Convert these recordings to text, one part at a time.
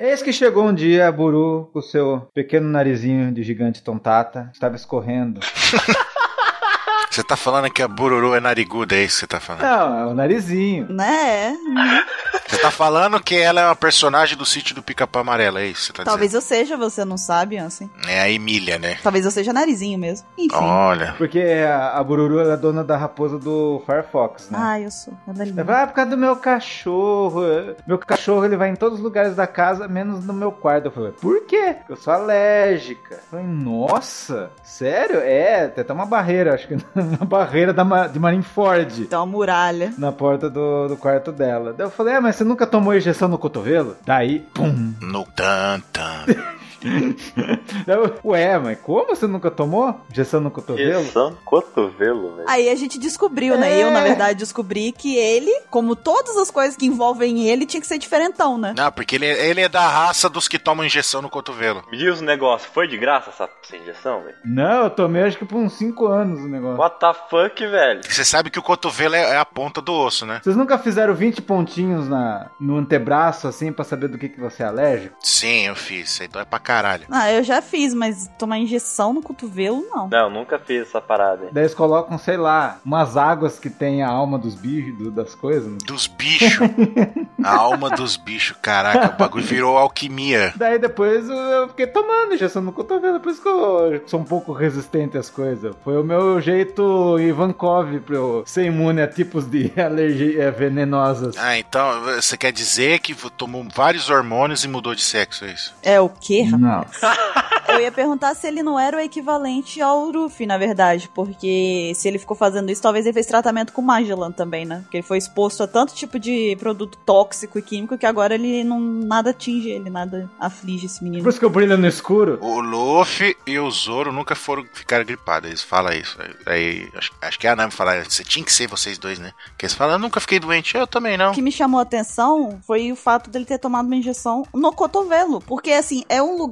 Eis que chegou um dia a Buru com o seu pequeno narizinho de gigante tontata, estava escorrendo. Você tá falando que a Bururu é nariguda, é isso que você tá falando? Não, é o narizinho. Né? Você tá falando que ela é uma personagem do sítio do Pica-Pau Amarelo, é isso que você tá Talvez eu seja, você não sabe, assim. dizendo? É a Emília, né? Talvez eu seja narizinho mesmo. Enfim. Olha. Porque a, a Bururu ela é dona da raposa do Firefox, né? Ah, eu sou. Ela é ah, por causa do meu cachorro. Meu cachorro ele vai em todos os lugares da casa, menos no meu quarto. Eu falei, por quê? Porque eu sou alérgica. Eu falei, nossa, sério? É, tem até uma barreira, acho que uma barreira da, de Marineford. Tem uma muralha. Na porta do, do quarto dela. Daí eu falei, ah, mas você nunca tomou injeção no cotovelo? Daí, pum. No tan, tan. Ué, mas como você nunca tomou injeção no cotovelo? Injeção no cotovelo, velho. Aí a gente descobriu, né? É. Eu, na verdade, descobri que ele, como todas as coisas que envolvem ele, tinha que ser diferentão, né? Não, porque ele, ele é da raça dos que tomam injeção no cotovelo. Me diz um negócio, foi de graça essa, essa injeção, velho? Não, eu tomei acho que por uns 5 anos o negócio. What the fuck, velho? Você sabe que o cotovelo é, é a ponta do osso, né? Vocês nunca fizeram 20 pontinhos na, no antebraço, assim, pra saber do que, que você é alérgico? Sim, eu fiz. Aí dói pra caralho. Ah, eu já fiz, mas tomar injeção no cotovelo, não. Não, nunca fiz essa parada, hein? Daí eles colocam, sei lá, umas águas que tem a alma dos bichos, do- das coisas. né? Dos bichos. a alma dos bichos. Caraca, o bagulho virou alquimia. Daí depois eu fiquei tomando injeção no cotovelo, por isso que eu sou um pouco resistente às coisas. Foi o meu jeito Ivankov pra eu ser imune a tipos de alergias venenosas. Ah, então você quer dizer que tomou vários hormônios e mudou de sexo, é isso? É o quê, Eu ia perguntar se ele não era o equivalente ao Ruffy, na verdade. Porque se ele ficou fazendo isso, talvez ele fez tratamento com Magellan também, né? Porque ele foi exposto a tanto tipo de produto tóxico e químico que agora ele não nada atinge ele, nada aflige esse Por menino. isso que eu brilho no escuro. O Luffy e o Zoro nunca foram ficar gripados. Eles falam isso. Aí acho, acho que é a Nami fala, você tinha que ser vocês dois, né? Que eles falam, eu nunca fiquei doente, eu também não. O que me chamou a atenção foi o fato dele ter tomado uma injeção no cotovelo. Porque, assim, é um lugar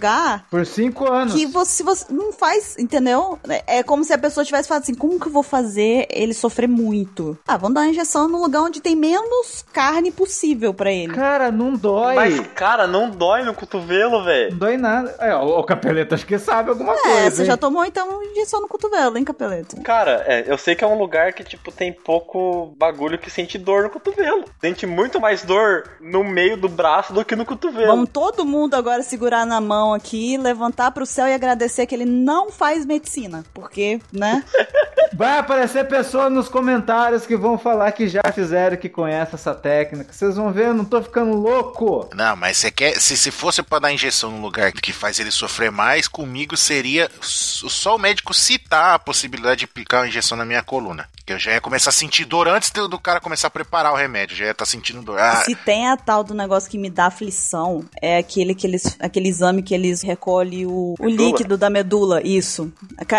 Por cinco anos. que você, você não faz, entendeu? É é como se a pessoa tivesse falado assim: como que eu vou fazer ele sofrer muito? Ah, vamos dar uma injeção num lugar onde tem menos carne possível pra ele. Cara, não dói. Mas, cara, não dói no cotovelo, Não velho. dói nada. É, o, o capeleto acho que sabe alguma É, coisa. você hein? já tomou então injeção no cotovelo, hein, capeleto? Cara, é, eu sei que é um lugar que, tipo, tem pouco bagulho que sente dor no cotovelo. Sente muito mais dor no meio do braço do que no cotovelo. Vamos todo mundo agora segurar na mão aqui, levantar pro céu e agradecer que ele não faz medicina. Porque, né? Vai aparecer pessoas nos comentários que vão falar que já fizeram, que conhecem essa técnica. Vocês vão ver, eu não tô ficando louco. Não, mas você quer. Se, se fosse pra dar injeção num lugar que faz ele sofrer mais, comigo seria só o médico citar a possibilidade de aplicar uma injeção na minha coluna. Que eu já ia começar a sentir dor antes do, do cara começar a preparar o remédio. Já ia estar sentindo dor. Ah, Se tem a tal do negócio que me dá aflição, é aquele, que eles, aquele exame que eles recolhem o, o líquido da medula, isso.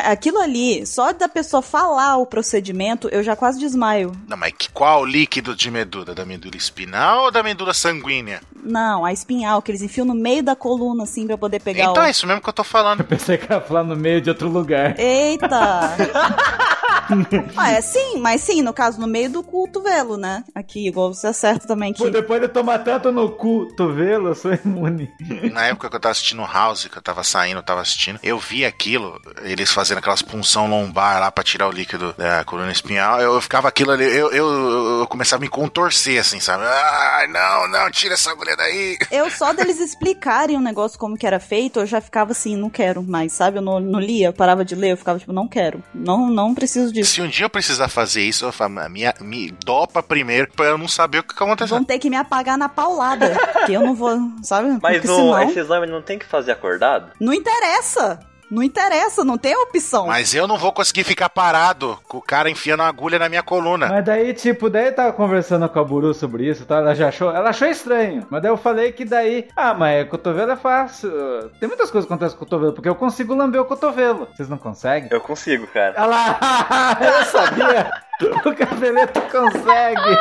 Aquilo ali, só da pessoa falar o procedimento, eu já quase desmaio. não, mas que- qual líquido de medula? Da medula espinal ou da medula sanguínea? Não, a espinhal, que eles enfiam no meio da coluna, assim, pra poder pegar Então o... é isso mesmo que eu tô falando. Eu pensei que ia falar no meio de outro lugar. Eita! ah, é sim, mas sim, no caso, no meio do cotovelo, né? Aqui, igual você acerta também Pô, que... depois de tomar tanto no cotovelo, eu sou imune. Na época que eu tava assistindo House, que eu tava saindo, eu tava assistindo, eu vi aquilo, eles fazendo aquelas punção lombar lá pra tirar o líquido da coluna espinhal. Eu, eu ficava aquilo ali, eu, eu, eu começava a me contorcer, assim, sabe? Ai, não, não, tira essa agulha daí. Eu só deles explicarem o negócio como que era feito, eu já ficava assim, não quero mais, sabe? Eu não, não lia, eu parava de ler, eu ficava tipo, não quero. Não, não preciso disso. Se um dia eu precisar fazer isso, eu falo, me, me dopa primeiro pra eu não saber o que, aconteceu. Vão ter que me apagar na paulada. que eu não vou, sabe? Mas o, senão. esse exame não tem que fazer acordado? Não interessa! Não interessa, não tem opção. Mas eu não vou conseguir ficar parado com o cara enfiando uma agulha na minha coluna. Mas daí, tipo, daí eu tava conversando com a Buru sobre isso, tá? Ela já achou, ela achou estranho. Mas daí eu falei que daí, ah, mas cotovelo é fácil. Tem muitas coisas que acontecem com o cotovelo, porque eu consigo lamber o cotovelo. Vocês não conseguem? Eu consigo, cara. Olha lá, eu sabia. O cabeleto consegue.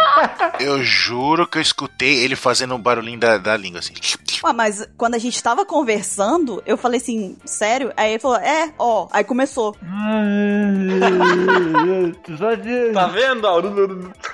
Eu juro que eu escutei ele fazendo um barulhinho da, da língua, assim. Ué, mas quando a gente tava conversando, eu falei assim, sério? Aí ele falou, é, ó. Aí começou. Tá vendo? Tá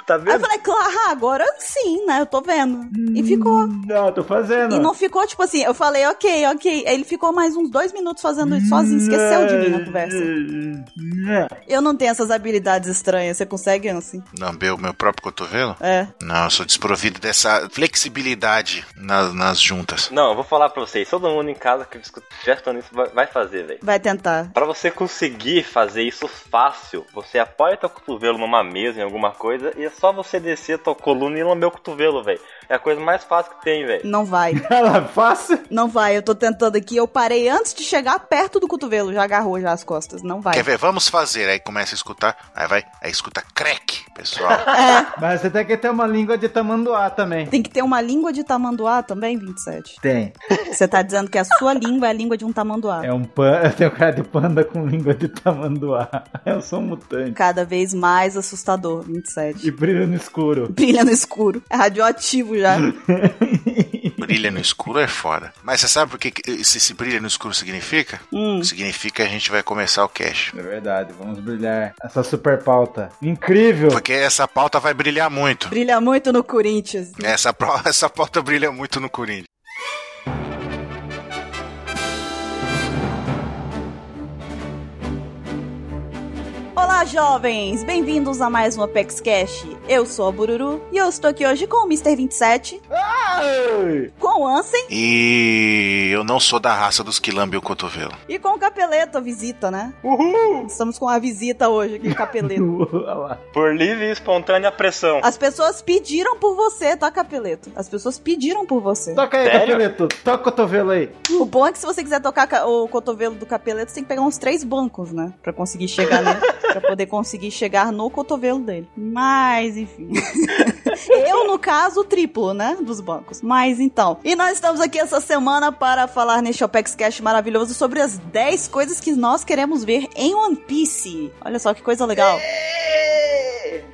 Tá Aí eu vendo? falei, claro, agora sim, né? Eu tô vendo. E ficou. Não, tô fazendo. E não ficou, tipo assim, eu falei, ok, ok. Aí ele ficou mais uns dois minutos fazendo isso sozinho, esqueceu de mim na conversa. Eu não tenho essas habilidades estranhas, você consegue, assim? Lamber o meu próprio cotovelo? É. Não, eu sou desprovido dessa flexibilidade na- nas juntas. Não, eu vou falar pra vocês. Todo mundo em casa que estiver escutando isso vai- fazer, velho. Vai tentar. Pra você conseguir fazer isso fácil, você apoia teu cotovelo numa mesa, em alguma coisa, e é só você descer tua coluna e lamber o cotovelo, velho. É a coisa mais fácil que tem, velho. Não vai. Ela fácil. Não vai, eu tô tentando aqui. Eu parei antes de chegar perto do cotovelo, já agarrou já as costas. Não vai. Quer ver? Vamos fazer. Aí começa a escutar. Aí vai. Aí escuta crack, pessoal. Mas você tem que ter uma língua de tamanduá também. Tem que ter uma língua de tamanduá também, 27. Tem. Você tá dizendo que a sua língua é a língua de um tamanduá. É um panda. Eu tenho cara de panda com língua de tamanduá. Eu sou um mutante. Cada vez mais assustador, 27. E brilha no escuro. Brilha no escuro. É radioativo já. brilha no escuro é foda. Mas você sabe por que esse, esse brilha no escuro significa? Hum. Significa que a gente vai começar o cash. É verdade, vamos brilhar. Essa super pauta. Incrível! Porque essa pauta vai brilhar muito. Brilha muito no Corinthians. Essa, essa pauta brilha muito no Corinthians. Olá, jovens! Bem-vindos a mais um Apex Cash. Eu sou a Bururu e eu estou aqui hoje com o Mr. 27, Ai! com o Ansem E eu não sou da raça dos que lambem o cotovelo. e com o Capeleto, a visita, né? Uhul! Estamos com a visita hoje aqui, Capeleto. Olha lá. Por livre e espontânea pressão. As pessoas pediram por você, tá, Capeleto? As pessoas pediram por você. Toca aí, Sério? Capeleto. Toca o cotovelo aí. O bom é que se você quiser tocar ca- o cotovelo do Capeleto, você tem que pegar uns três bancos, né? Pra conseguir chegar nele. pra poder conseguir chegar no cotovelo dele. Mas, enfim. Eu, no caso, o triplo, né? Dos bancos. Mas então. E nós estamos aqui essa semana para falar neste Opex Cash maravilhoso sobre as 10 coisas que nós queremos ver em One Piece. Olha só que coisa legal.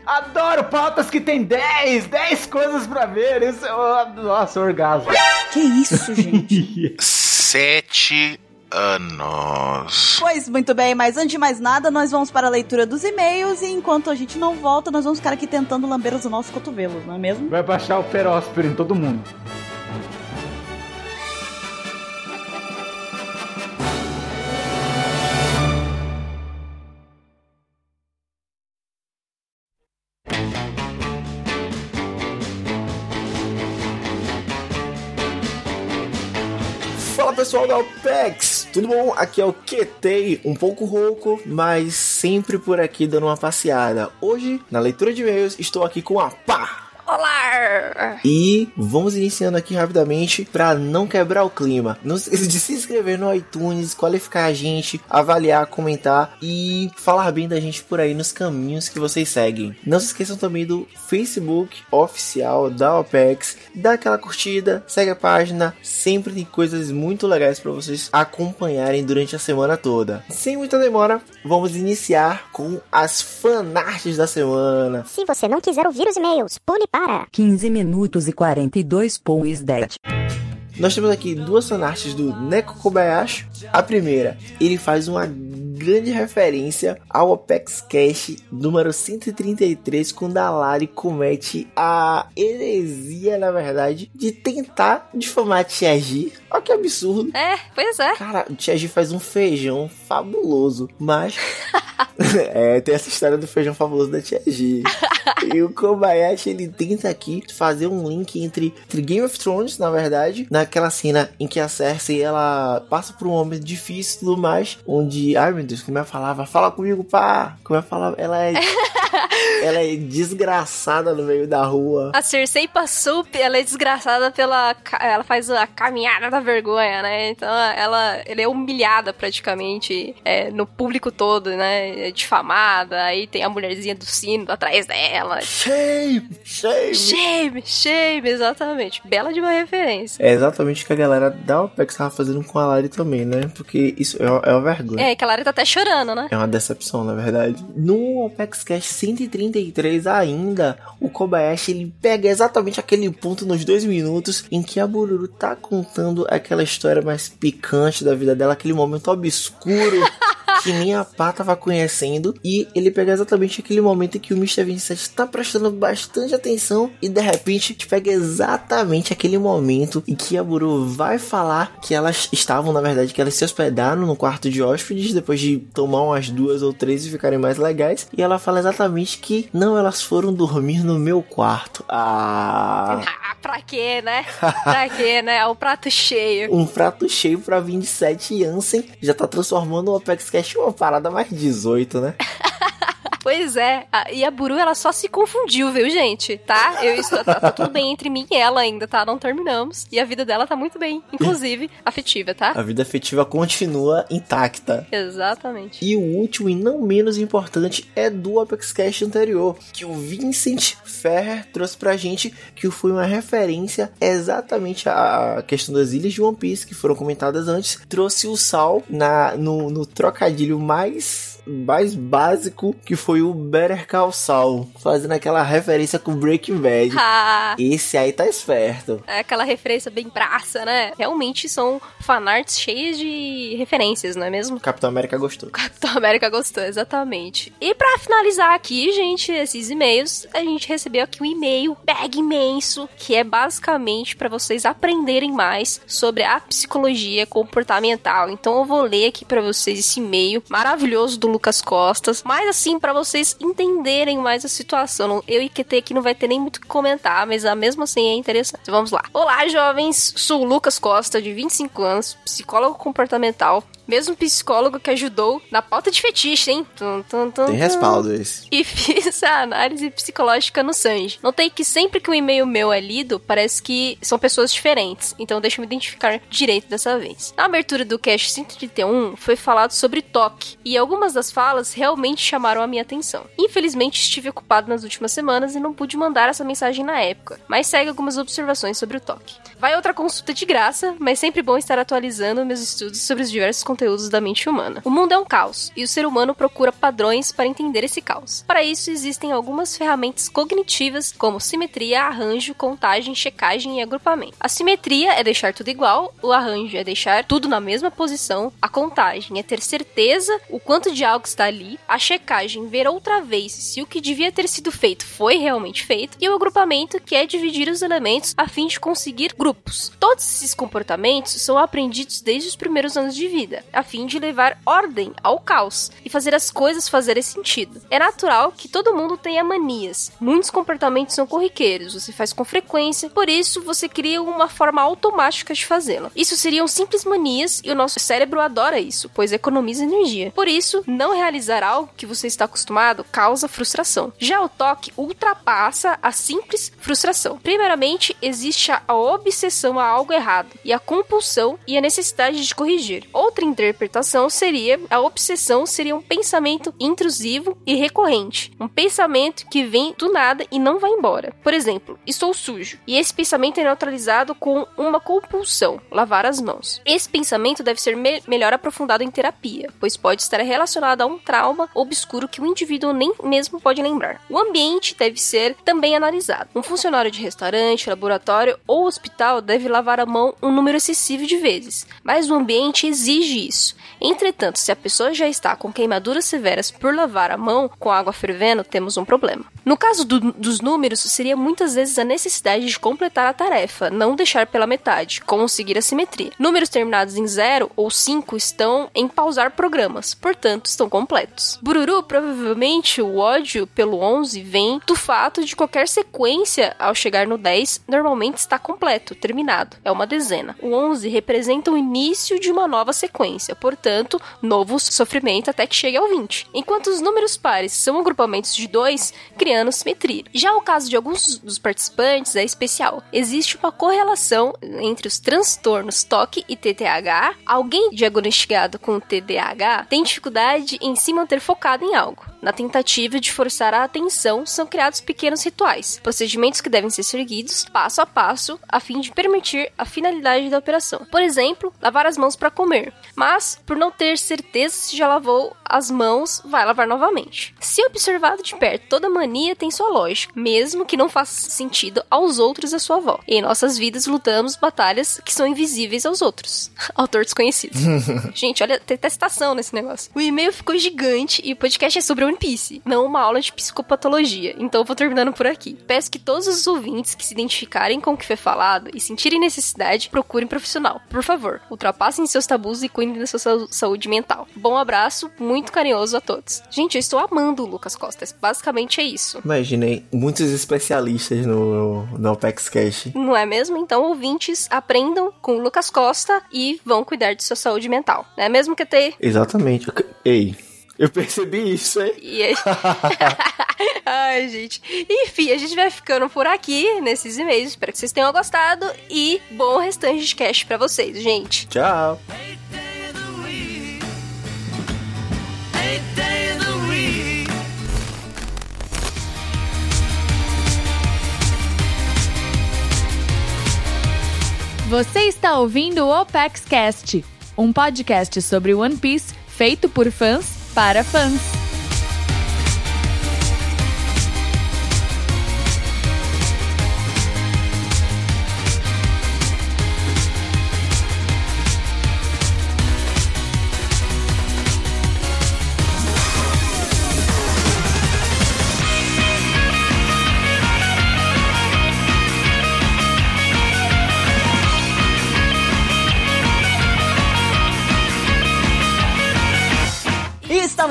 Adoro pautas que tem 10, 10 coisas pra ver. Isso é. Nossa, orgasmo. Que isso, gente? Sete anos. Pois muito bem, mas antes de mais nada, nós vamos para a leitura dos e-mails e enquanto a gente não volta, nós vamos ficar aqui tentando lamber os nossos cotovelos, não é mesmo? Vai baixar o peróspero em todo mundo. Fala pessoal da OPEX, tudo bom? Aqui é o QT, um pouco rouco, mas sempre por aqui dando uma passeada. Hoje, na leitura de e-mails, estou aqui com a pá! Olá! E vamos iniciando aqui rapidamente para não quebrar o clima. Não se esqueça de se inscrever no iTunes, qualificar a gente, avaliar, comentar e falar bem da gente por aí nos caminhos que vocês seguem. Não se esqueçam também do Facebook oficial da OPEX, dá aquela curtida, segue a página, sempre tem coisas muito legais para vocês acompanharem durante a semana toda. Sem muita demora, vamos iniciar com as fanarts da semana. Se você não quiser ouvir os e-mails, pule para 15 minutos e 42 pois dead. Nós temos aqui duas fanarts do Neko Kobayashi. A primeira, ele faz uma grande referência ao Apex Cash número 133, quando a Lari comete a heresia, na verdade, de tentar difamar a Tia G. Olha que absurdo. É, pois é. Cara, o Tia G faz um feijão fabuloso, mas... é, tem essa história do feijão fabuloso da Tia G. e o Kobayashi, ele tenta aqui fazer um link entre, entre Game of Thrones, na verdade, naquela cena em que a Cersei, ela passa por um momento difícil e tudo mais, onde, ai meu Deus, como ela falava, fala comigo, pá, como ela falava, ela é... ela é desgraçada no meio da rua. A Cersei passou, ela é desgraçada pela. Ela faz a caminhada da vergonha, né? Então ela, ela é humilhada praticamente é, no público todo, né? É difamada, aí tem a mulherzinha do sino atrás dela. Shame, shame. Shame, shame, exatamente. Bela de uma referência. É exatamente o que a galera da OPEX tava fazendo com a Lari também, né? Porque isso é uma, é uma vergonha. É, que a Lara tá até chorando, né? É uma decepção, na verdade. No Apex Cash 133 ainda, o Kobayashi ele pega exatamente aquele ponto nos dois minutos em que a Bururu tá contando aquela história mais picante da vida dela, aquele momento obscuro que nem a Pá tava conhecendo. E ele pega exatamente aquele momento em que o Mr. 27 tá prestando bastante atenção. E de repente te pega exatamente aquele momento em que a Buru vai falar que elas estavam, na verdade, que elas se hospedaram no quarto de hóspedes depois de tomar umas duas ou três e ficarem mais legais. E ela fala exatamente que não, elas foram dormir no meu quarto. Ah. Ah, pra quê, né? Pra quê, né? O prato cheio. Um prato cheio pra 27 Jansen já tá transformando o Apex Cash uma parada mais 18, né? Pois é. A- E a Buru, ela só se confundiu, viu, gente? Tá? Eu estou, tá, tá tudo bem entre mim e ela ainda, tá? Não terminamos. E a vida dela tá muito bem. Inclusive, afetiva, tá? A vida afetiva continua intacta. Exatamente. E o último e não menos importante é do Apex Cash anterior, que o Vincent Ferrer trouxe pra gente, que foi uma referência exatamente à questão das ilhas de One Piece que foram comentadas antes. Trouxe o Sal na, no, no trocadilho mais mais básico que foi o Better Call Saul, fazendo aquela referência com Breaking Bad. Ah, Esse aí tá esperto. é aquela referência bem praça, né? Realmente são fanarts cheias de referências, não é mesmo? Capitão América gostou. Capitão América gostou, exatamente. E pra finalizar aqui, gente, esses e-mails, a gente recebeu aqui um e-mail bag imenso, que é basicamente pra vocês aprenderem mais sobre a psicologia comportamental. Então eu vou ler aqui pra vocês esse e-mail maravilhoso do Lucas Costas, mas assim pra vocês entenderem mais a situação. Eu e QT aqui não vai ter nem muito o que comentar, mas ah, mesmo assim é interessante. Vamos lá. Olá, jovens. Sou Lucas Costa, de 25 anos, psicólogo comportamental. Mesmo psicólogo que ajudou na pauta de fetiche, hein? Tum, tum, tum, Tem respaldo esse. E fiz a análise psicológica no Sanji. Notei que sempre que um e-mail meu é lido, parece que são pessoas diferentes. Então deixa eu me identificar direito dessa vez. Na abertura do cast 131, foi falado sobre toque. E algumas das falas realmente chamaram a minha atenção. Infelizmente, estive ocupado nas últimas semanas e não pude mandar essa mensagem na época. Mas segue algumas observações sobre o toque. Vai outra consulta de graça, mas sempre bom estar atualizando meus estudos sobre os diversos conteúdos da mente humana. O mundo é um caos, e o ser humano procura padrões para entender esse caos. Para isso, existem algumas ferramentas cognitivas, como simetria, arranjo, contagem, checagem e agrupamento. A simetria é deixar tudo igual, o arranjo é deixar tudo na mesma posição, a contagem é ter certeza o quanto de algo está ali, a checagem ver outra vez se o que devia ter sido feito foi realmente feito, e o agrupamento, que é dividir os elementos a fim de conseguir grupos. Todos esses comportamentos são aprendidos desde os primeiros anos de vida, a fim de levar ordem ao caos e fazer as coisas fazerem sentido. É natural que todo mundo tenha manias. Muitos comportamentos são corriqueiros, você faz com frequência, por isso você cria uma forma automática de fazê-la. Isso seriam simples manias e o nosso cérebro adora isso, pois economiza energia. Por isso, não realizar algo que você está acostumado causa frustração. Já o toque ultrapassa a simples frustração. Primeiramente, existe a obsessão a algo errado e a compulsão e a necessidade de corrigir. Outra interpretação seria a obsessão seria um pensamento intrusivo e recorrente, um pensamento que vem do nada e não vai embora. Por exemplo, estou sujo e esse pensamento é neutralizado com uma compulsão, lavar as mãos. Esse pensamento deve ser me- melhor aprofundado em terapia, pois pode estar relacionado a um trauma obscuro que o indivíduo nem mesmo pode lembrar. O ambiente deve ser também analisado. Um funcionário de restaurante, laboratório ou hospital deve lavar a mão um número excessivo de vezes, mas o ambiente exige isso. Entretanto, se a pessoa já está com queimaduras severas por lavar a mão com água fervendo, temos um problema. No caso do- dos números, seria muitas vezes a necessidade de completar a tarefa, não deixar pela metade, conseguir a simetria. Números terminados em 0 ou 5 estão em pausar programas, portanto, estão completos. Bururu, provavelmente o ódio pelo 11 vem do fato de qualquer sequência ao chegar no 10 normalmente está completo, terminado. É uma dezena. O 11 representa o início de uma nova sequência, portanto, novo sofrimento até que chegue ao 20. Enquanto os números pares são agrupamentos de 2, criando simetria. Já o caso de alguns dos participantes é especial. Existe uma correlação entre os transtornos TOC e TTAH. Alguém diagnosticado com TDAH tem dificuldade em se manter focado em algo. Na tentativa de forçar a atenção, são criados pequenos rituais, procedimentos que devem ser seguidos passo a passo, a fim de permitir a finalidade da operação. Por exemplo, lavar as mãos para comer, mas por não ter certeza se já lavou as mãos, vai lavar novamente. Se observado de perto, toda mania tem sua lógica, mesmo que não faça sentido aos outros à sua volta. Em nossas vidas lutamos batalhas que são invisíveis aos outros. Autor desconhecido. Gente, olha, tem testação nesse negócio. O e-mail ficou gigante e o podcast é sobre One Piece, não uma aula de psicopatologia. Então eu vou terminando por aqui. Peço que todos os ouvintes que se identificarem com o que foi falado e sentirem necessidade, procurem profissional. Por favor, ultrapassem seus tabus e cuidem da sua sa- saúde mental. Bom abraço, muito carinhoso a todos. Gente, eu estou amando o Lucas Costa. Basicamente é isso. Imaginei muitos especialistas no, no Apex Cash. Não é mesmo? Então, ouvintes, aprendam com o Lucas Costa e vão cuidar de sua saúde mental. Não é mesmo, QT? Exatamente. Ei, eu percebi isso, hein? E aí... Ai, gente. Enfim, a gente vai ficando por aqui nesses e-mails. Espero que vocês tenham gostado e bom restante de cast pra vocês, gente. Tchau. Você está ouvindo o Opex Cast, um podcast sobre One Piece feito por fãs para fãs.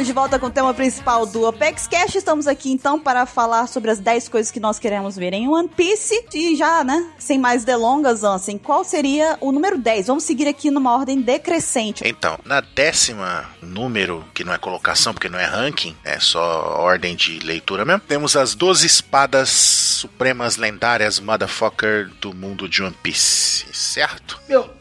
De volta com o tema principal do Apex Cash. Estamos aqui então para falar sobre as 10 coisas que nós queremos ver em One Piece. E já, né, sem mais delongas, Ansem, qual seria o número 10? Vamos seguir aqui numa ordem decrescente. Então, na décima número, que não é colocação, porque não é ranking, é só ordem de leitura mesmo, temos as 12 espadas supremas lendárias motherfucker do mundo de One Piece, certo? Meu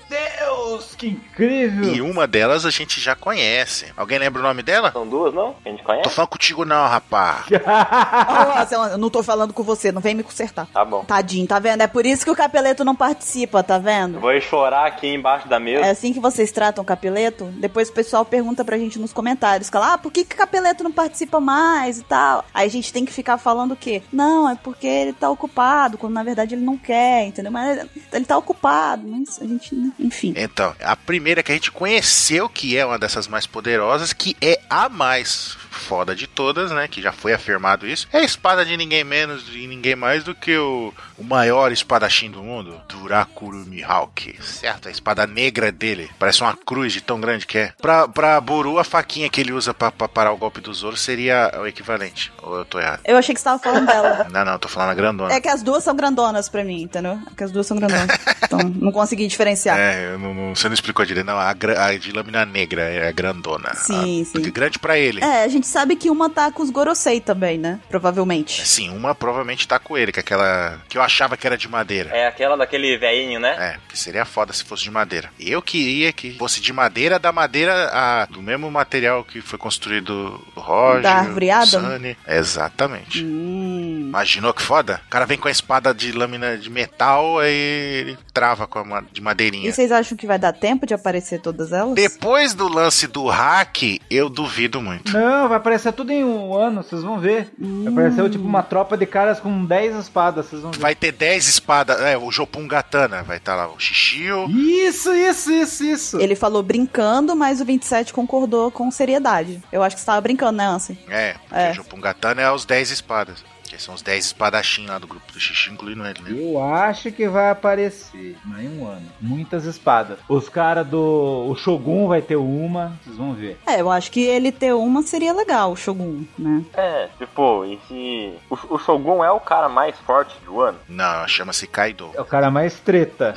Deus, que incrível! E uma delas a gente já conhece. Alguém lembra o nome dela? São duas, não? Que a gente Tô conhece? falando contigo não, rapá. Ansem, eu não tô falando com você, não vem me consertar. Tá bom. Tadinho, tá vendo? É por isso que o Capeleto não participa, tá vendo? Vou chorar aqui embaixo da mesa. É assim que vocês tratam o Capeleto? Depois o pessoal pergunta pra gente nos comentários. Fala, ah, por que, que o Capeleto não participa mais e tal? Aí a gente tem que ficar falando o quê? Não, é porque ele tá ocupado, quando na verdade ele não quer, entendeu? Mas ele tá ocupado, mas a gente, né? enfim. Então, a primeira que a gente conheceu, que é uma dessas mais poderosas, que é a mais foda de todas, né? Que já foi afirmado isso. É a espada de ninguém menos e ninguém mais do que o, o maior espadachim do mundo, Durakuru Mihawk. Certo? A espada negra dele. Parece uma cruz de tão grande que é. Pra, pra Buru, a faquinha que ele usa pra, pra parar o golpe do Zoro seria o equivalente. Ou eu tô errado? Eu achei que você tava falando dela. Não, não, tô falando a grandona. É que as duas são grandonas pra mim, entendeu? É que as duas são grandonas. Então, não consegui diferenciar. É, eu não, não- você não explicou direito. Não, a, a de lâmina negra é a grandona. Sim, A- sim. Grande pra ele. É, a gente sabe que uma tá com os Gorosei também, né? Provavelmente. Sim, uma provavelmente tá com ele, que é aquela que eu achava que era de madeira. É aquela daquele velhinho, né? É, que seria foda se fosse de madeira. Eu queria que fosse de madeira, da madeira a- do mesmo material que foi construído o Roger, Da árvore? Sunny. Exatamente. Hum. Imaginou que foda? O cara vem com a espada de lâmina de metal, aí ele trava com a ma- de madeirinha. E vocês acham que vai dar tempo de aparecer todas elas? Depois do lance do hack, eu duvido muito. Não, vai aparecer tudo em um ano, vocês vão ver. Vai aparecer tipo uma tropa de caras com 10 espadas, vocês vão ver. Vai ter 10 espadas. É, o Jopungatana. Vai estar lá o Shishio. Isso, isso, isso, isso. Ele falou brincando, mas o 27 concordou com seriedade. Eu acho que você tava brincando, né, Ansem? É, porque É. o Jopungatana é os 10 espadas. Que são os 10 espadachim lá do grupo do Xixi, incluindo ele, né? Eu acho que vai aparecer mas em um ano. Muitas espadas. Os caras do. O Shogun vai ter uma, vocês vão ver. É, eu acho que ele ter uma seria legal, o Shogun, né? É, tipo, e se. O, o Shogun é o cara mais forte de Wano? Não, chama-se Kaido. É o cara mais treta.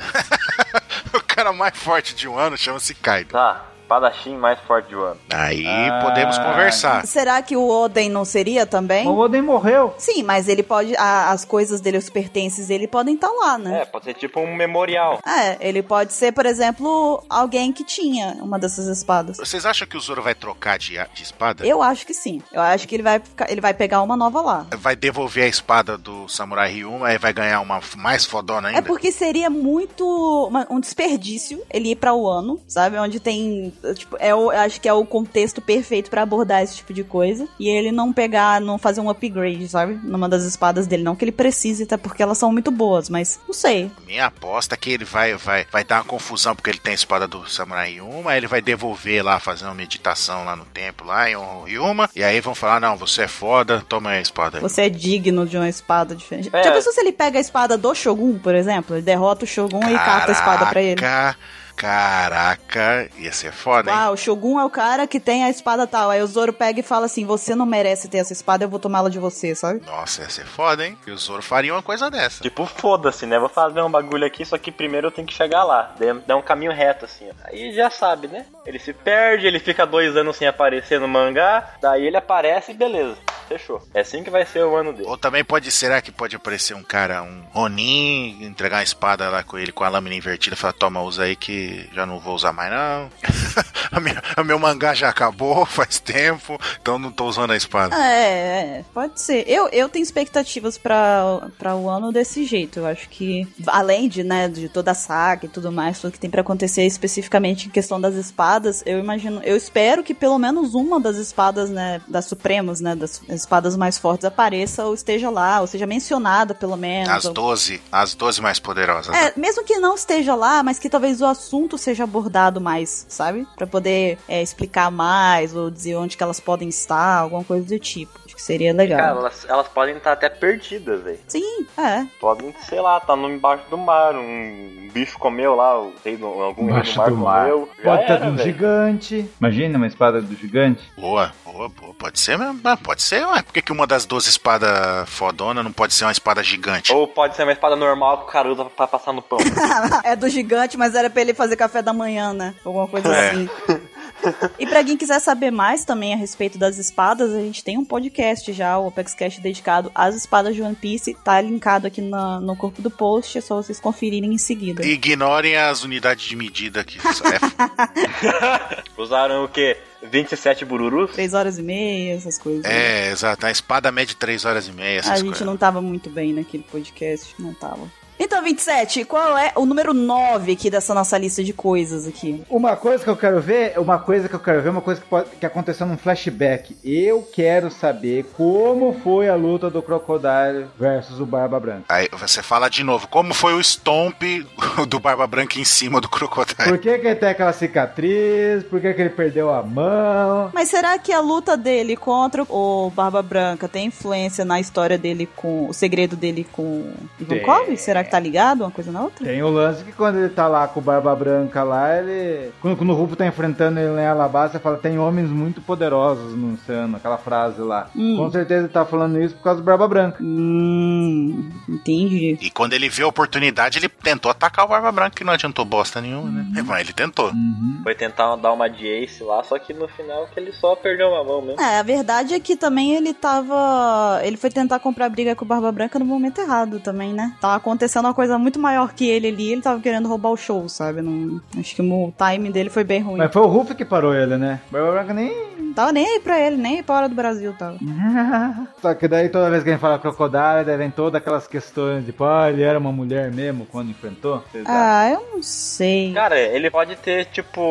o cara mais forte de um ano chama-se Kaido. Tá. Espadachim mais forte de Wano. Aí Ah. podemos conversar. Será que o Oden não seria também? O Oden morreu. Sim, mas ele pode. a- as coisas dele, os pertences dele podem estar lá, né? É, pode ser tipo um memorial. É, ele pode ser, por exemplo, alguém que tinha uma dessas espadas. Vocês acham que o Zoro vai trocar de, de espada? Eu acho que sim. Eu acho que ele vai, ficar- ele vai pegar uma nova lá. Vai devolver a espada do Samurai Ryuma e vai ganhar uma mais fodona ainda? É porque seria muito uma- um desperdício ele ir pra Wano, sabe? Onde tem, tipo, é o, eu acho que é o contexto perfeito pra abordar esse tipo de coisa. E ele não pegar, não fazer um upgrade, sabe? Numa das espadas dele. Não que ele precise, até porque elas são muito boas, mas não sei. Minha aposta é que ele vai, vai, vai dar uma confusão porque ele tem a espada do Samurai Ryuma, aí ele vai devolver lá, fazer uma meditação lá no templo, lá em Ryuma, e aí vão falar, não, você é foda, toma a espada aí. Você é digno de uma espada diferente. É. Já pensou se ele pega a espada do Shogun, por exemplo? Ele derrota o Shogun e cata a espada pra ele. Caraca, ia ser foda, hein? Ah, o Shogun é o cara que tem a espada tal. Aí o Zoro pega e fala assim: Você não merece ter essa espada, eu vou tomá-la de você, sabe? Nossa, ia ser foda, hein? Que o Zoro faria uma coisa dessa. Tipo, foda-se, né? Vou fazer um bagulho aqui, só que primeiro eu tenho que chegar lá. Dá um caminho reto, assim, ó. Aí já sabe, né? Ele se perde, ele fica dois anos sem aparecer no mangá, daí ele aparece e beleza. Fechou. É assim que vai ser o ano dele. Ou também pode, será que pode aparecer um cara, um Ronin, entregar a espada lá com ele com a lâmina invertida e falar, toma, usa aí que já não vou usar mais não. a minha- meu mangá já acabou faz tempo, então não tô usando a espada. É, é, pode ser. Eu, eu tenho expectativas pra, pra o ano desse jeito. Eu acho que, além de, né, de toda a saga e tudo mais, tudo que tem pra acontecer especificamente em questão das espadas, eu imagino, eu espero que pelo menos uma das espadas, né, das supremas, né, das espadas mais fortes apareça ou esteja lá, ou seja mencionada pelo menos. As ou- 12, as 12 mais poderosas. É, mesmo que não esteja lá, mas que talvez o assunto seja abordado mais, sabe? Pra poder é, explicar mais ou dizer onde que elas podem estar, alguma coisa do tipo. Que seria legal. Cara, elas, elas podem estar até perdidas, velho. Sim, é. Podem, sei lá, tá no embaixo do mar, um bicho comeu lá, o rei do, algum rei Embaixo do mar do mar. comeu. Pode estar de um gigante. Imagina uma espada do gigante. Boa, boa, boa. Pode ser mesmo. Ah, pode ser, ué. Por que, que uma das 12 espadas fodona não pode ser uma espada gigante? Ou pode ser uma espada normal que o cara usa pra passar no pão. é do gigante, mas era pra ele fazer café da manhã, né? Alguma coisa É. assim. E pra quem quiser saber mais também a respeito das espadas, a gente tem um podcast já, o OpexCast dedicado às espadas de One Piece. Tá linkado aqui na- no corpo do post, é só vocês conferirem em seguida. Ignorem as unidades de medida que é, Usaram o quê? 27 bururus? Três horas e meia, essas coisas. é, exato. A espada mede 3 horas e meia, A essas gente coisas. não tava muito bem naquele podcast, não tava. Então, 27, qual é o número 9 aqui dessa nossa lista de coisas aqui? Uma coisa que eu quero ver, uma coisa que eu quero ver, uma coisa que, pode- que aconteceu num flashback. Eu quero saber como foi a luta do Crocodile versus o Barba Branca. Aí você fala de novo, como foi o stomp do Barba Branca em cima do Crocodile? Por que, que ele tem aquela cicatriz? Por que, que ele perdeu a mão? Mas será que a luta dele contra o Barba Branca tem influência na história dele com. O segredo dele com Ivankov? Será que tá ligado uma coisa na outra? Tem o lance que quando ele tá lá com o Barba Branca lá, ele. Quando, quando o Rufo tá enfrentando ele em Alabasta, fala: tem homens muito poderosos no oceano, aquela frase lá. Hum. Com certeza ele tá falando isso por causa do Barba Branca. Hum, entendi. E quando ele viu a oportunidade, ele tentou atacar o Barba Branca, que não adiantou bosta nenhuma, né? Uhum. Mas ele tentou. Foi tentar dar uma de ace lá, só que no final que ele só perdeu uma mão mesmo. É, a verdade é que também ele tava. Ele foi tentar comprar briga com o Barba Branca no momento errado também, né? Tava acontecendo uma coisa muito maior que ele ali, ele tava querendo roubar o show, sabe? Não... Acho que o time dele foi bem ruim. Mas foi o Rufo que parou ele, né? O Barba Branca nem. Não tava nem aí pra ele, nem aí pra hora do Brasil tava. Só que daí toda vez que a gente fala Crocodile, daí vem todas aquelas questões de, pô, ele era uma mulher mesmo quando enfrentou. Ah, eu não sei. Cara, ele pode ter, tipo,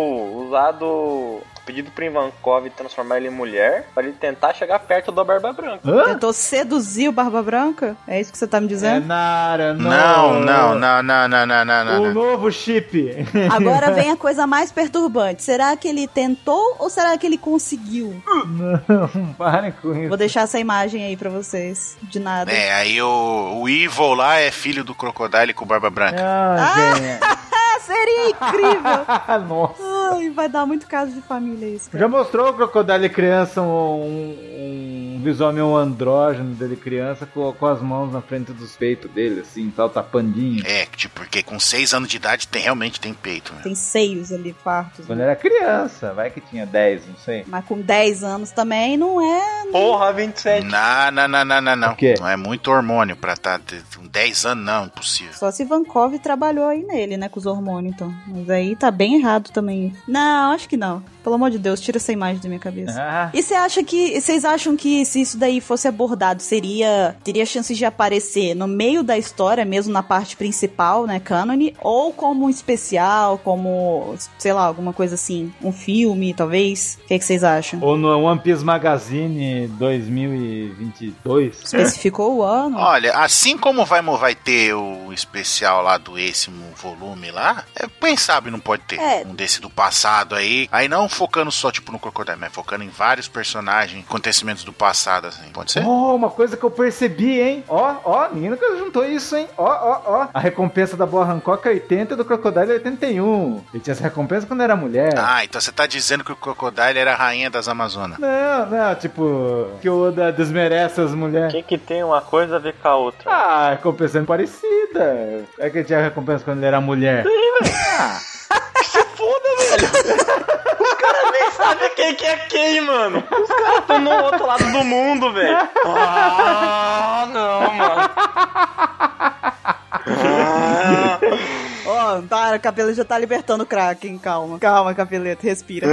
usado pedido pro Ivankov transformar ele em mulher pra ele tentar chegar perto da Barba Branca. Hã? Tentou seduzir o Barba Branca? É isso que você tá me É dizendo? Nara, Não, não, não, não, não, não, não, não. O não. novo chip. Agora vem a coisa mais perturbante. Será que ele tentou ou será que ele conseguiu? Não, parem com isso. Vou deixar essa imagem aí pra vocês. De nada. É, aí o, o Evil lá é filho do Crocodile com Barba Branca. Ah, gente. Ah, seria incrível! Nossa. Ai, vai dar muito caso de família isso. cara. Já mostrou o Crocodile criança um, um um visual meio andrógeno dele criança com, com as mãos na frente dos peitos dele, assim, tal, tapandinho. É, tipo, porque com 6 anos de idade tem, realmente tem peito, né? Tem seios ali, fartos. Quando Né? era criança, vai que tinha 10, não sei. Mas com 10 anos também não é. Porra, 27. Não, não, não, não, não, não. O quê? Não é muito hormônio pra estar com 10 anos, não, impossível. Só se Vankov trabalhou aí nele, né, com os hormônios, então. Mas aí tá bem errado também. Não, acho que não. Pelo amor de Deus, tira essa imagem da minha cabeça. Ah, E você acha que. Vocês acham que se isso daí fosse abordado, seria. teria chances de aparecer no meio da história, mesmo na parte principal, né, cânone? Ou como um especial, como. sei lá, alguma coisa assim. Um filme, talvez? O que, que vocês acham? Ou no One Piece Magazine 2022. Especificou o ano? Olha, assim como vai, vai ter o especial lá do décimo volume lá, é, quem sabe não pode ter É. um desse do passado aí. Aí não focando só, tipo, no Crocodile, mas focando em vários personagens, acontecimentos do passado, assim. Pode ser? Oh, uma coisa que eu percebi, hein? Ó, ó, ninguém nunca juntou isso, hein? Ó, ó, ó. A recompensa da Boa Hancock é 80 e do Crocodile é 81. Ele tinha essa recompensa quando era mulher. Ah, então você tá dizendo que o Crocodile era a rainha das Amazonas. Não, não, tipo, que o Oda desmerece as O mulheres. que, que tem uma coisa a ver com a outra? Ah, a recompensa é parecida. É que tinha recompensa quando ele era mulher. Ah, Se foda, velho. Sabem quem que é quem, mano. Os caras estão no outro lado do mundo, velho. Ah, não, mano. Ah, Ó, para, o cabelo já tá libertando o Kraken, calma. Calma, capeleto, respira.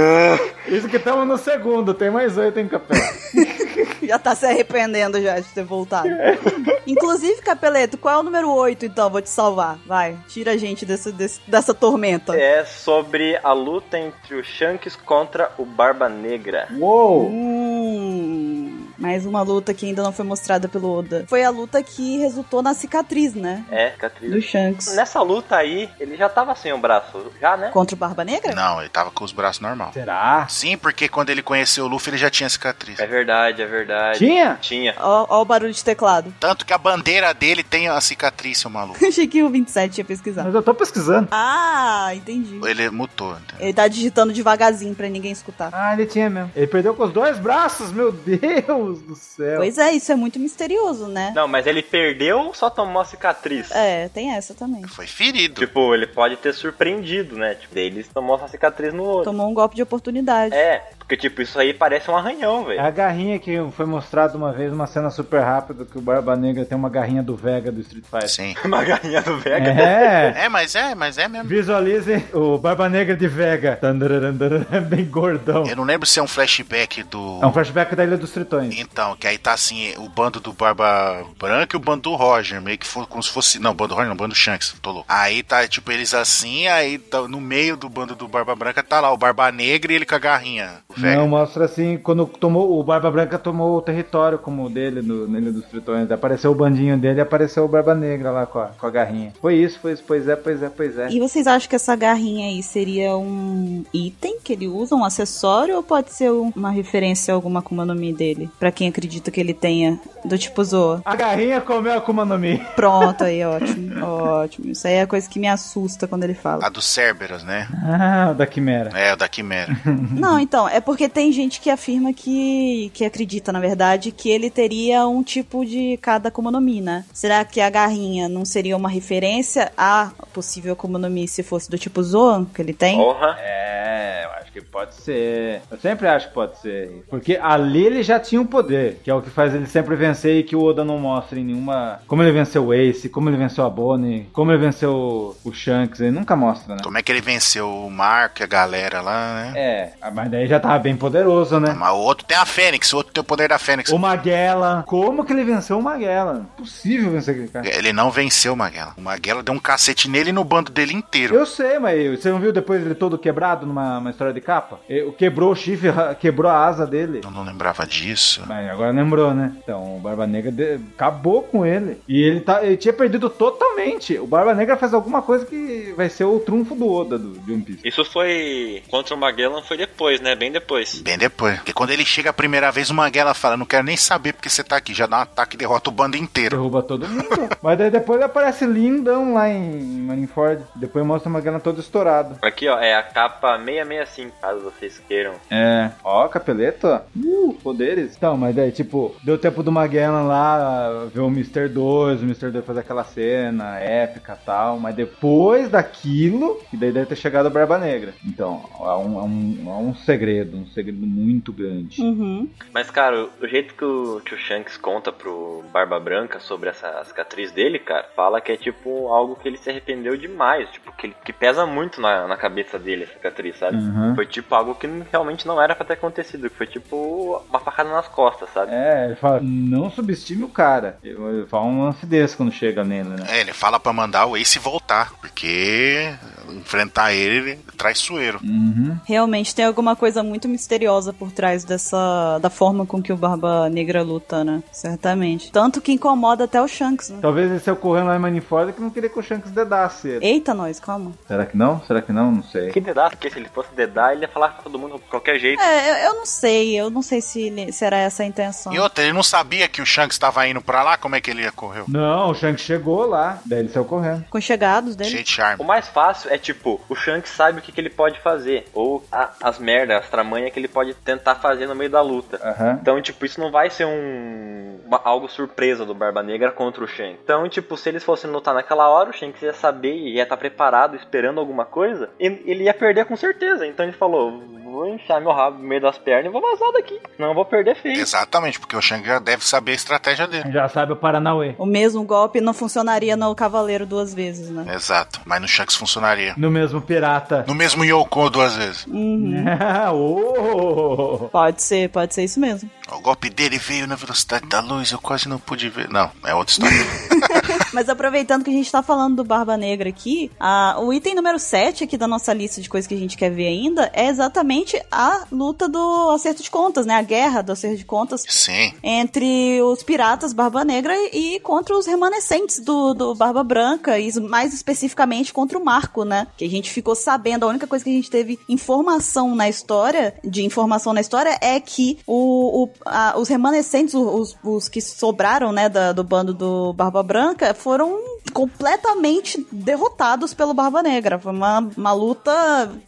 isso que estamos no segundo, tem mais oito, hein, capeta? já tá se arrependendo já de ter voltado. Inclusive, capeleto, qual é o número 8, então? Vou te salvar. Vai, tira a gente desse, desse- dessa tormenta. É sobre a luta entre o Shanks contra o Barba Negra. Uou! Hum, mais uma luta que ainda não foi mostrada pelo Oda. Foi a luta que resultou na cicatriz, né? É, cicatriz. Do Shanks. Nessa luta aí, ele já tava sem o braço, já, né? Contra o Barba Negra? Não, ele tava com os braços normal. Será? Sim, porque quando ele conheceu o Luffy, ele já tinha cicatriz. É verdade, é verdade. Tinha? Tinha. Ó, ó o barulho de teclado. Tanto que a bandeira dele tem a cicatriz, seu maluco. Achei que o 27 ia pesquisar. Mas eu tô pesquisando. Ah, entendi. Ele mutou. entendeu? Ele tá digitando devagarzinho pra ninguém escutar. Ah, ele tinha mesmo. Ele perdeu com os dois braços, meu Deus do céu. Pois é, isso é muito misterioso, né? Não, mas ele perdeu ou só tomou a cicatriz? É, tem essa também. Foi ferido. Tipo, ele pode ter surpreendido, né? Tipo, ele tomou essa cicatriz no olho. Tomou um golpe de oportunidade. É, porque tipo, isso aí parece um arranhão, É velho. a garrinha que foi mostrada uma vez, uma cena super rápida, que o Barba Negra tem uma garrinha do Vega do Street Fighter. Sim. Uma galinha do Vega. É! É, mas é, mas é mesmo. Visualize o Barba Negra de Vega. Bem gordão. Eu não lembro se é um flashback do. É um flashback da Ilha dos Tritões. Então, que aí tá assim, o bando do Barba Branca e o bando do Roger, meio que foi como se fosse. Não, o bando do Roger não, o bando do Shanks, tô louco. Aí tá, tipo, eles assim, aí tá- no meio do bando do Barba Branca tá lá o Barba Negra e ele com a garrinha. Velho. Não, mostra assim, quando tomou, o Barba Branca tomou o território como o dele no, Ilha dos Tritões. Apareceu o bandinho dele e apareceu o Barba Negra lá com a, com a garrinha. Foi isso, foi isso, pois é, pois é, pois é. E vocês acham que essa garrinha aí seria um item que ele usa, um acessório, ou pode ser um- uma referência a alguma Akuma no Mi dele? Pra quem acredita que ele tenha, do tipo Zoa. A garrinha comeu a Akuma no Mi. Pronto, aí, ótimo, ótimo. Isso aí é a coisa que me assusta quando ele fala. A do Cerberus, né? Ah, o da Quimera. É, o da Quimera. Não, então, é porque tem gente que afirma que, que acredita, na verdade, que ele teria um tipo de cada Akuma no Mi, né? Será que a garrinha não seria uma referência a possível Akuma no Mi se fosse do tipo Zoan que ele tem? Porra. É, eu acho que pode ser. Eu sempre acho que pode ser. Porque ali ele já tinha um poder, que é o que faz ele sempre vencer e que o Oda não mostra em nenhuma. Como ele venceu o Ace, como ele venceu a Bonnie, como ele venceu o- Shanks, ele nunca mostra, né? Como é que ele venceu o Marco e a galera lá, né? É, mas daí já tava bem poderoso, né? Mas o outro tem a Fênix, o outro tem o poder da Fênix. O Magellan. Como que ele venceu o Magellan? Impossível vencer aquele cara. Ele não venceu o Magellan. O Magellan deu um cacete nele e no bando dele inteiro. Eu sei, mas você não viu depois ele todo quebrado numa uma história de capa? Ele quebrou o chifre, quebrou a asa dele. Eu não lembrava disso. Mas agora lembrou, né? Então o Barba Negra de- acabou com ele. E ele, tá, ele tinha perdido totalmente. O Barba Negra faz alguma coisa que vai ser o trunfo do Oda do, de One Piece. Isso foi. Contra o Magellan foi depois, né? Bem depois. Bem depois. Porque quando ele chega a primeira vez, o Magellan fala: Não quero nem saber porque você tá aqui. Já dá um ataque e derrota o bando inteiro. Derruba todo mundo. Mas daí depois aparece lindão lá em Marineford. Depois mostra o Magellan todo estourado. Aqui, ó, é a capa 665. caso vocês queiram. É. Ó, capeleto, ó. Uh, poderes. Então, mas daí, tipo, deu tempo do Magellan lá ver o Mr. 2, o Mr. 2 fazer aquela cena épica e tal. Mas depois daquilo, e daí deve ter chegado a Barba Negra. Então, há um, há um, há um segredo, um segredo muito grande. Uhum. Mas, cara, o jeito que o, que o Shanks conta pro Barba Branca sobre essa cicatriz dele, cara, fala que é tipo algo que ele se arrependeu demais. Tipo, que, ele- que pesa muito na, na cabeça dele a cicatriz, sabe? Uhum. Foi tipo algo que realmente não era pra ter acontecido. Que foi tipo uma facada nas costas, sabe? É, ele fala, não subestime o cara. Ele fala um lance desse quando chega nele, né? É, ele fala pra mandar o Ace voltar, porque enfrentar ele, ele é traiçoeiro. Uhum. Realmente tem alguma coisa muito misteriosa por trás dessa. da forma com que o Barba Negra luta, né? Certamente. Tanto que incomoda até o Shanks, né? Talvez ele saiu correndo lá em Manifold que não queria que o Shanks dedasse ele. Eita, nós, calma. Será que não? Será que não? Não sei. Que dedar, porque se ele fosse dedar, ele ia falar pra todo mundo de qualquer jeito. É, eu, eu não sei, eu não sei se, ele- se era essa a intenção. E outra, ele não sabia que o Shanks tava indo pra lá, como é que ele ia correr? Não, o Shanks chegou lá, daí ele saiu correndo. Com chegados dele. Cheio de charme. O mais fácil é tipo, o Shanks sabe o que, que ele pode fazer. Ou a- as merdas, as tramanhas que ele pode tentar fazer no meio da luta. Aham. Então, tipo, isso não vai ser um. uma- algo surpresa do Barba Negra contra o Shanks. Então, tipo, se eles fossem lutar naquela hora, o Shanks ia saber e ia estar preparado, esperando alguma coisa, e ele ia perder com certeza. Então ele falou: vou enfiar meu rabo no meio das pernas e vou vazar daqui. Não vou perder feio. Exatamente, porque o Shanks já deve saber a estratégia dele. Já sabe o Paranauê. O mesmo golpe não funcionaria no Cavaleiro duas vezes, né? Exato, mas no Shanks funcionaria. No mesmo pirata. No mesmo Yoko duas vezes. Uhum. oh! Pode ser, pode ser isso mesmo. O golpe dele veio na velocidade da luz, eu quase não pude ver. Não, é outra história. Mas aproveitando que a gente tá falando do Barba Negra aqui, a- o item número 7 aqui da nossa lista de coisas que a gente quer ver ainda é exatamente a luta do acerto de contas, né? A guerra do acerto de contas Sim. entre os piratas Barba Negra e contra os remanescentes do, do Barba Branca, e mais especificamente contra o Marco, né? Que a gente ficou sabendo, a única coisa que a gente teve informação na história, de informação na história, é que o, o- a- os remanescentes, os, os que sobraram, né, da- do bando do Barba Branca, foram completamente derrotados pelo Barba Negra. Foi uma, uma luta.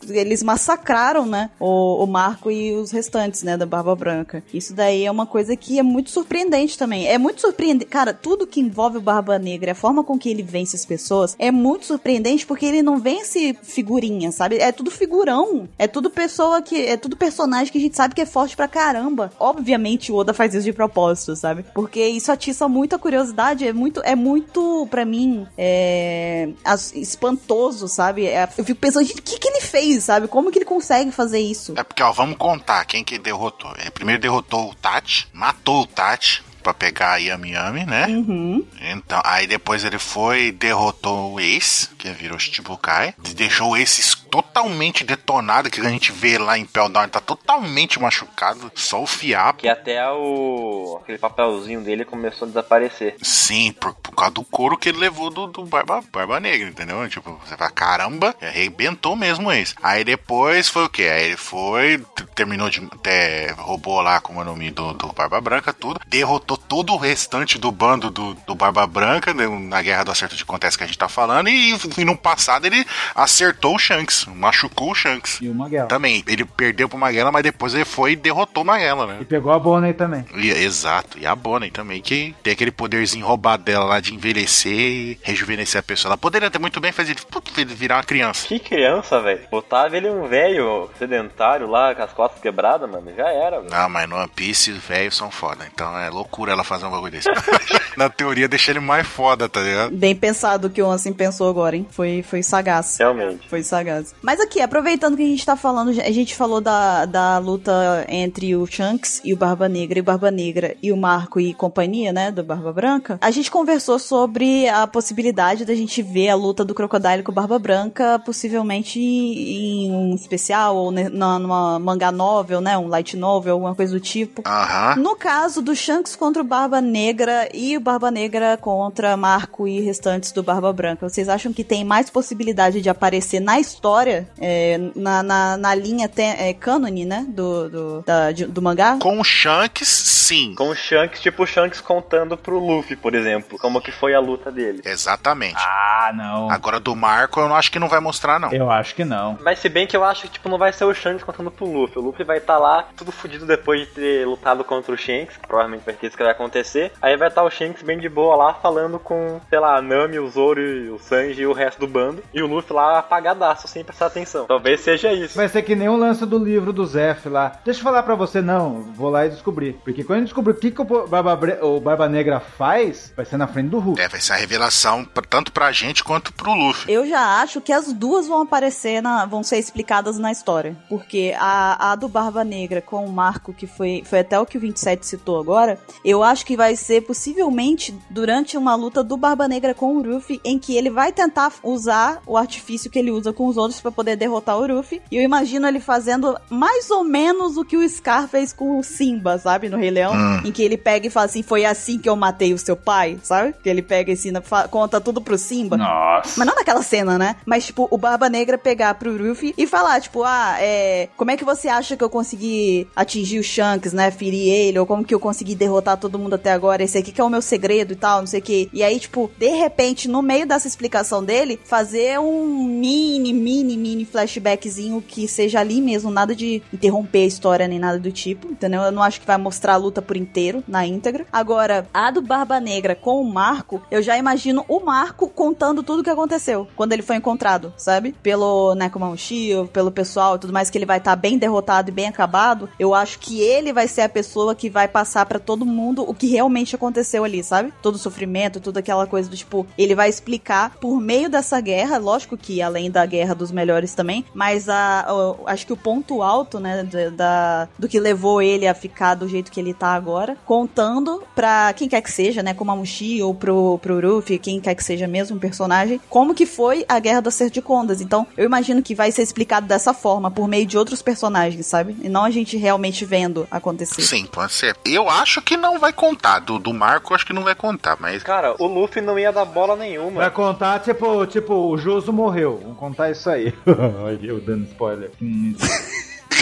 Eles massacraram, né? O, o Marco e os restantes, né? Da Barba Branca. Isso daí é uma coisa que é muito surpreendente também. É muito surpreendente. Cara, tudo que envolve o Barba Negra, a forma com que ele vence as pessoas, é muito surpreendente porque ele não vence figurinha, sabe? É tudo figurão. É tudo pessoa que. É tudo personagem que a gente sabe que é forte pra caramba. Obviamente o Oda faz isso de propósito, sabe? Porque isso atiça muita curiosidade. É muito, é muito, pra mim, é, espantoso, sabe? É, eu fico pensando, gente, o que, que ele fez, sabe? Como que ele consegue fazer isso? É porque, ó, vamos contar quem que derrotou. Ele primeiro derrotou o Tati, matou o Tati pra pegar a Yami Yami, né? Uhum. Então, aí depois ele foi, derrotou o Ace, que virou Shichibukai, deixou o Ace totalmente detonado, que a gente vê lá em Peldown, ele tá totalmente machucado, só o fiapo. Que até o. aquele papelzinho dele começou a desaparecer. Sim, por, por causa do couro que ele levou do, do Barba, Barba Negra, entendeu? Tipo, você fala, caramba, arrebentou mesmo esse. Aí depois foi o quê? Aí ele foi, terminou de. Até, roubou lá como é o nome do, do Barba Branca, tudo. Derrotou todo o restante do bando do, do Barba Branca, né, na guerra do acerto de acontece que a gente tá falando. E, e no passado ele acertou o Shanks, machucou o Shanks. E o Magellan. Também, ele perdeu pro Magellan, mas depois ele foi e derrotou o Magellan, né? E pegou a Bonnie também. E- exato, e a Bonnie também, que tem aquele poderzinho roubado dela lá de envelhecer e rejuvenescer a pessoa. Ela poderia ter muito bem fazer ele, virar uma criança. Que criança, velho. Botava ele um velho sedentário lá, com as costas quebradas, mano. Já era, velho. Não, mas no One Piece, velhos são foda. Então é loucura ela fazer um bagulho desse. Na teoria, deixa ele mais foda, tá ligado? Bem pensado o que o Ansem pensou agora, hein? Foi, foi sagaz. Realmente. Foi sagaz. Mas aqui, aproveitando que a gente tá falando, a gente falou da, da luta entre o Shanks e o Barba Negra, e o Barba Negra e o Marco e companhia, né, do Barba Branca. A gente conversou sobre a possibilidade da gente ver a luta do Crocodile com o Barba Branca, possivelmente em um especial, ou na- numa manga novel, né, um light novel, alguma coisa do tipo. Aham. No caso do Shanks contra o Barba Negra e o Barba Negra contra Marco e restantes do Barba Branca, vocês acham que tem mais possibilidade de aparecer na história história é, na, na, na linha ten, é, cânone, né? Do, do, da- de- do mangá? Com o Shanks, sim. Com o Shanks, tipo o Shanks contando pro Luffy, por exemplo, como que foi a luta dele. Exatamente. Ah, não. Agora do Marco eu não acho que não vai mostrar, não. Eu acho que não. Mas se bem que eu acho que tipo, não vai ser o Shanks contando pro Luffy. O Luffy vai estar lá, tudo fudido depois de ter lutado contra o Shanks. que Provavelmente vai ser isso que vai acontecer. Aí vai estar o Shanks bem de boa lá, falando com, sei lá, a Nami, o Zoro, e o Sanji e o resto do bando. E o Luffy lá apagadaço, sem prestar atenção. Talvez seja isso. Vai ser que nem o lance do livro do Zef lá. Deixa eu falar pra você, não. Vou lá e descobrir. Porque quando eu descobrir o que, que o, Barba, o Barba Negra faz, vai ser na frente do Hulk. É, vai ser a revelação tanto pra gente quanto pro Luffy. Eu já acho que as duas vão aparecer, na, vão ser explicadas na história. Porque a, a do Barba Negra com o Marco, que foi, foi até o que o 27 citou agora, eu acho que vai ser possivelmente durante uma luta do Barba Negra com o Ruffy, em que ele vai tentar usar o artifício que ele usa com os outros pra poder derrotar o Ruffy. E eu imagino ele fazendo mais ou menos o que o Scar fez com o Simba, sabe? No Rei Leão. Hum. Em que ele pega e fala assim: Foi assim que eu matei o seu pai, sabe? Que ele pega e ensina, conta tudo pro Simba. Nossa. Mas não naquela cena, né? Mas, tipo, o Barba Negra pegar pro Ruffy e falar, tipo, ah, é. Como é que você acha que eu consegui atingir o Shanks, né? Ferir ele? Ou como que eu consegui derrotar todo mundo até agora? Esse aqui que é o meu segredo e tal, não sei o quê. E aí, tipo, de repente, no meio dessa explicação dele, fazer um mini, mini, mini flashbackzinho que seja ali mesmo, nada de interromper a história nem nada do tipo, entendeu? Eu não acho que vai mostrar a luta por inteiro, na íntegra. Agora, a do Barba Negra com o Marco, eu já imagino o Marco contando tudo o que aconteceu quando ele foi encontrado, sabe? Pelo Nekomamushi, pelo pessoal e tudo mais, que ele vai estar bem derrotado e bem acabado. Eu acho que ele vai ser a pessoa que vai passar pra todo mundo o que realmente aconteceu ali, sabe? Todo o sofrimento, toda aquela coisa do tipo, ele vai explicar por meio dessa guerra, lógico que além da guerra dos melhores também, mas a, o- acho que o ponto alto, né, da, da- do que levou ele a ficar do jeito que ele tá agora, contando pra quem quer que seja, né, como a Mushi ou pro, pro Ruffy, quem quer que seja mesmo um personagem, como que foi a guerra das Serdicondas. Então, eu imagino que vai ser explicado dessa forma, por meio de outros personagens, sabe? E não a gente realmente vendo acontecer. Sim, pode ser. Eu acho que não vai contar. Do, do Marco, acho que não vai contar, mas. Cara, o Luffy não ia dar bola nenhuma. Vai contar, tipo, tipo, o Joso morreu. Vamos contar isso aí. Olha eu dando spoiler. Hum,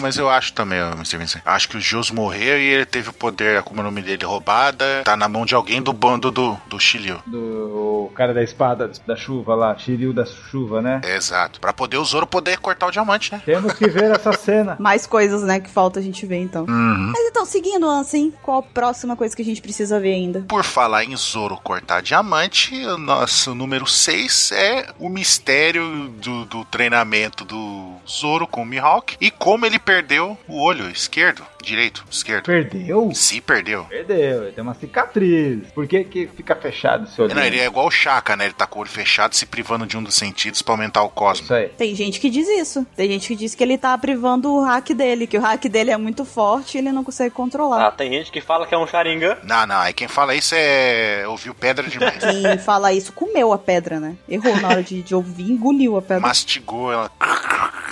Mas eu acho também, Mr. Vincent. Acho que o Jus morreu e ele teve o poder, como é o nome dele, roubada. Tá na mão de alguém do bando do, do Shiryu. do cara da espada da chuva lá, Shiryu da chuva, né? Exato. Pra poder o Zoro poder cortar o diamante, né? Temos que ver essa cena. Mais coisas, né, que falta a gente ver, então. Uhum. Mas então, seguindo assim, qual a próxima coisa que a gente precisa ver ainda? Por falar em Zoro cortar diamante, o nosso número 6 é o mistério do, do treinamento do Zoro com o Mihawk e como ele perdeu o olho esquerdo, direito, esquerdo. Perdeu? Se perdeu. Perdeu, ele tem uma cicatriz. Por que que fica fechado esse olho? Não, ele é igual o Shaka, né? Ele tá com o olho fechado, se privando de um dos sentidos pra aumentar o cosmo. Isso aí. Tem gente que diz isso. Tem gente que diz que ele tá privando o hack dele, que o hack dele é muito forte e ele não consegue controlar. Ah, tem gente que fala que é um Sharingan. Não, não, aí quem fala isso é. ouviu pedra demais. Quem fala isso comeu a pedra, né? Errou na hora de, de ouvir, engoliu a pedra. Mastigou ela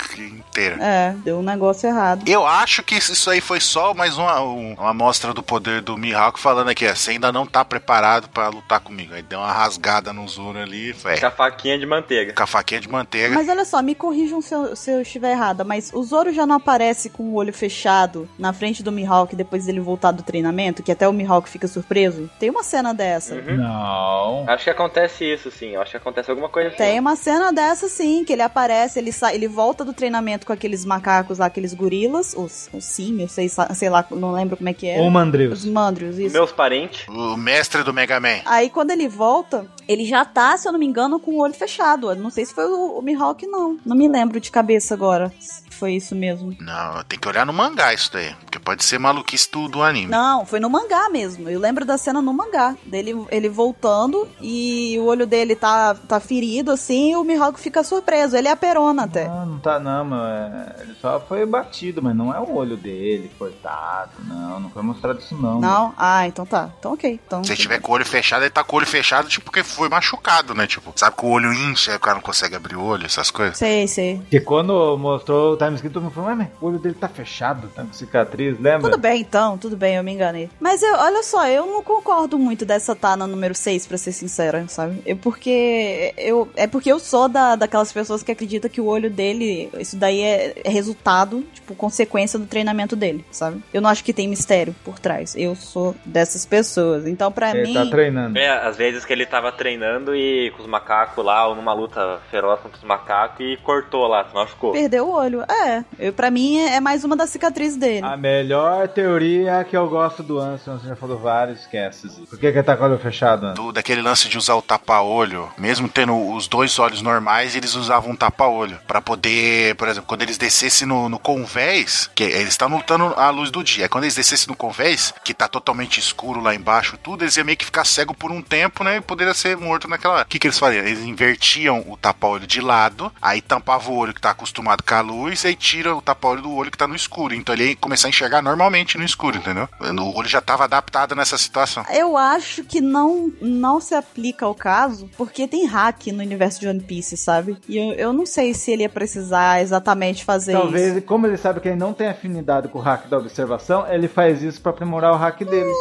inteira. É, deu um negócio errado. Eu acho que isso aí foi só mais uma, um- uma amostra do poder do Mihawk falando aqui, ó, você ainda não tá preparado pra lutar comigo. Aí deu uma rasgada no Zoro ali, foi. Com a faquinha de manteiga. Com a faquinha de manteiga. Mas olha só, me corrijam se eu, se eu estiver errada, mas o Zoro já não aparece com o olho fechado na frente do Mihawk depois dele voltar do treinamento, que até o Mihawk fica surpreso? Tem uma cena dessa. Uhum. Não. Acho que acontece isso, sim. Acho que acontece alguma coisa assim. Tem uma cena dessa, sim, que ele aparece, ele sai, ele volta do treinamento com aqueles macacos lá, aqueles gorilas, os, os símios, sei, sei lá, não lembro como é que é. Ou Mandrius. Os mandrios, isso. Meus parentes. O mestre do Mega Man. Aí quando ele volta, ele já tá, se eu não me engano, com o olho fechado. Eu não sei se foi o, o Mihawk, não. Não me lembro de cabeça agora. Foi isso mesmo. Não, tem que olhar no mangá isso daí. Porque pode ser maluquice do, do anime. Não, foi no mangá mesmo. Eu lembro da cena no mangá. Dele ele voltando e o olho dele tá, tá ferido assim e o Mihawk fica surpreso. Ele é a perona até. Não, não tá, não. Não, mas ele só foi batido, mas não é o olho dele cortado. Não, não foi mostrado isso não. Não? Ah, então tá. Então ok. Então, Se ele tiver com o olho fechado, ele tá com o olho fechado, tipo, porque foi machucado, né? Tipo, sabe que o olho incha, o cara não consegue abrir o olho, essas coisas. Sei, sei. Porque quando mostrou o time skip, todo mundo falou, "Ué, mas o olho dele tá fechado, tá com cicatriz, lembra? Tudo bem, então, tudo bem, eu me enganei. Mas eu, olha só, eu não concordo muito dessa tá na número 6, pra ser sincera, sabe? Eu, porque eu, é porque eu sou da, daquelas pessoas que acreditam que o olho dele, isso daí é, é resultado, tipo, consequência do treinamento dele, sabe? Eu não acho que tem mistério por trás. Eu sou dessas pessoas. Então, pra Ele mim. tá treinando. É, às vezes que ele tava treinando e com os macacos lá, ou numa luta feroz contra os macacos e cortou lá, se machucou. Perdeu o olho. É, eu, pra mim é mais uma das cicatrizes dele. A melhor teoria é que eu gosto do Anson, você já falou vários, esquece. Por que que ele tá com o olho fechado, Anson? Do, daquele lance de usar o tapa-olho, mesmo tendo os dois olhos normais, eles usavam um tapa-olho. Pra poder, por exemplo, quando eles descessem no, no convés, que eles estão lutando à luz do dia. Quando eles descessem no convés, que tá totalmente escuro lá embaixo, tudo, eles iam meio que ficar cego por um tempo, né? E poderia ser morto naquela. O que, que eles faziam? Eles invertiam o tapa-olho de lado, aí tampava o olho que tá acostumado com a luz, e aí tira o tapa-olho do olho que tá no escuro. Então ele ia começar a enxergar normalmente no escuro, entendeu? O olho já tava adaptado nessa situação. Eu acho que não, não se aplica ao caso, porque tem hack no universo de One Piece, sabe? E eu, eu não sei se ele ia precisar exatamente fazer Talvez, isso. como ele sabe que ele não tem afinidade com o hack da observação, ele faz isso pra aprimorar o hack dele.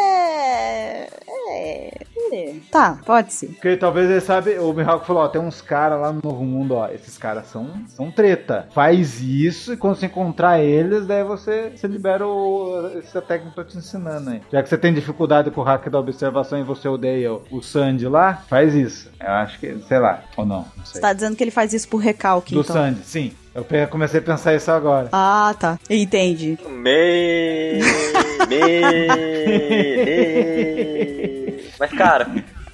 É. É. é. Tá, pode ser. Porque talvez ele sabe, o Mihawk falou, ó, tem uns caras lá no Novo Mundo, ó, esses caras são, são treta. Faz isso e quando você encontrar eles, daí você, você libera o, essa técnica que eu tô te ensinando aí. Já que você tem dificuldade com o hack da observação e você odeia o, o Sandy lá, faz isso. Eu acho que, sei lá, ou não, não sei. Você tá dizendo que ele faz isso por recalque, Do então. Sandy, sim. Eu comecei a pensar isso agora. Ah, tá. Entendi. Me, me, me. Mas, cara,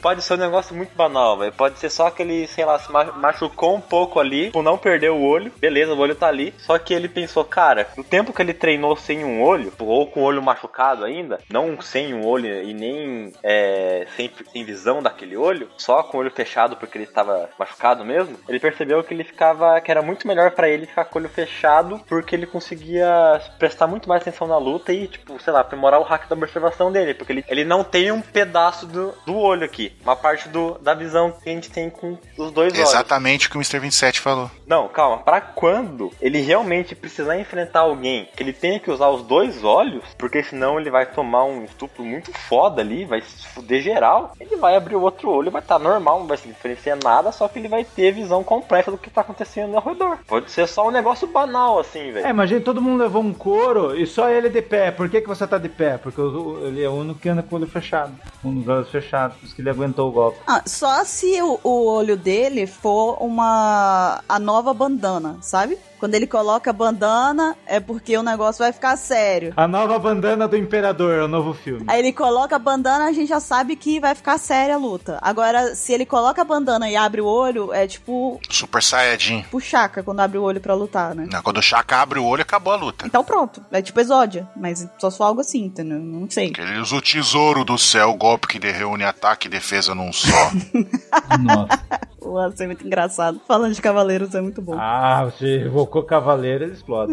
pode ser um negócio muito banal, velho. Pode ser só que ele, sei lá, se ma- machucou um pouco ali, por não perder o olho. Beleza, o olho tá ali. Só que ele pensou, cara, no tempo que ele treinou sem um olho, ou com o olho machucado ainda, não sem um olho e nem é, sem, sem visão daquele olho, só com o olho fechado porque ele estava machucado mesmo, ele percebeu que ele ficava, que era muito melhor pra ele ficar com o olho fechado, porque ele conseguia prestar muito mais atenção na luta e, tipo, sei lá, aprimorar o hack da observação dele, porque ele, ele não tem um pedaço do, do olho aqui, uma parte do, da visão que a gente tem com os dois olhos. Exatamente o que o Mr. 27 falou. Não, calma. Pra quando ele realmente precisar enfrentar alguém que ele tenha que usar os dois olhos, porque senão ele vai tomar um estupro muito foda ali, vai se fuder geral, ele vai abrir o outro olho, vai estar normal, não vai se diferenciar nada, só que ele vai ter visão completa do que tá acontecendo ao redor. Pode ser só um negócio banal assim, velho. É, imagina, todo mundo levou um couro e só ele de pé. Por que, que você tá de pé? Porque ele é o único que anda com o olho fechado. Com os olhos fechados. Por isso que ele aguentou o golpe. Ah, só se o, o olho dele for uma. a nova bandana, sabe? Quando ele coloca a bandana, é porque o negócio vai ficar sério. A nova bandana do Imperador, é o novo filme. Aí ele coloca a bandana, a gente já sabe que vai ficar séria a luta. Agora, se ele coloca a bandana e abre o olho, é tipo Super Saiyajin. o Chaka quando abre o olho pra lutar, né? Não, Quando o Shaka abre o olho, acabou a luta. Então pronto, é tipo Exódia, mas só se for algo assim, entendeu? Não sei. Ele usa o tesouro do céu, o golpe que reúne ataque e defesa num só. Nossa. Nossa, é muito engraçado. Falando de Cavaleiros é muito bom. ah, você evocou Cavaleiro, ele explode.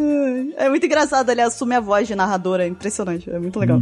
É muito engraçado, ele assume a voz de narradora, é impressionante, é muito legal.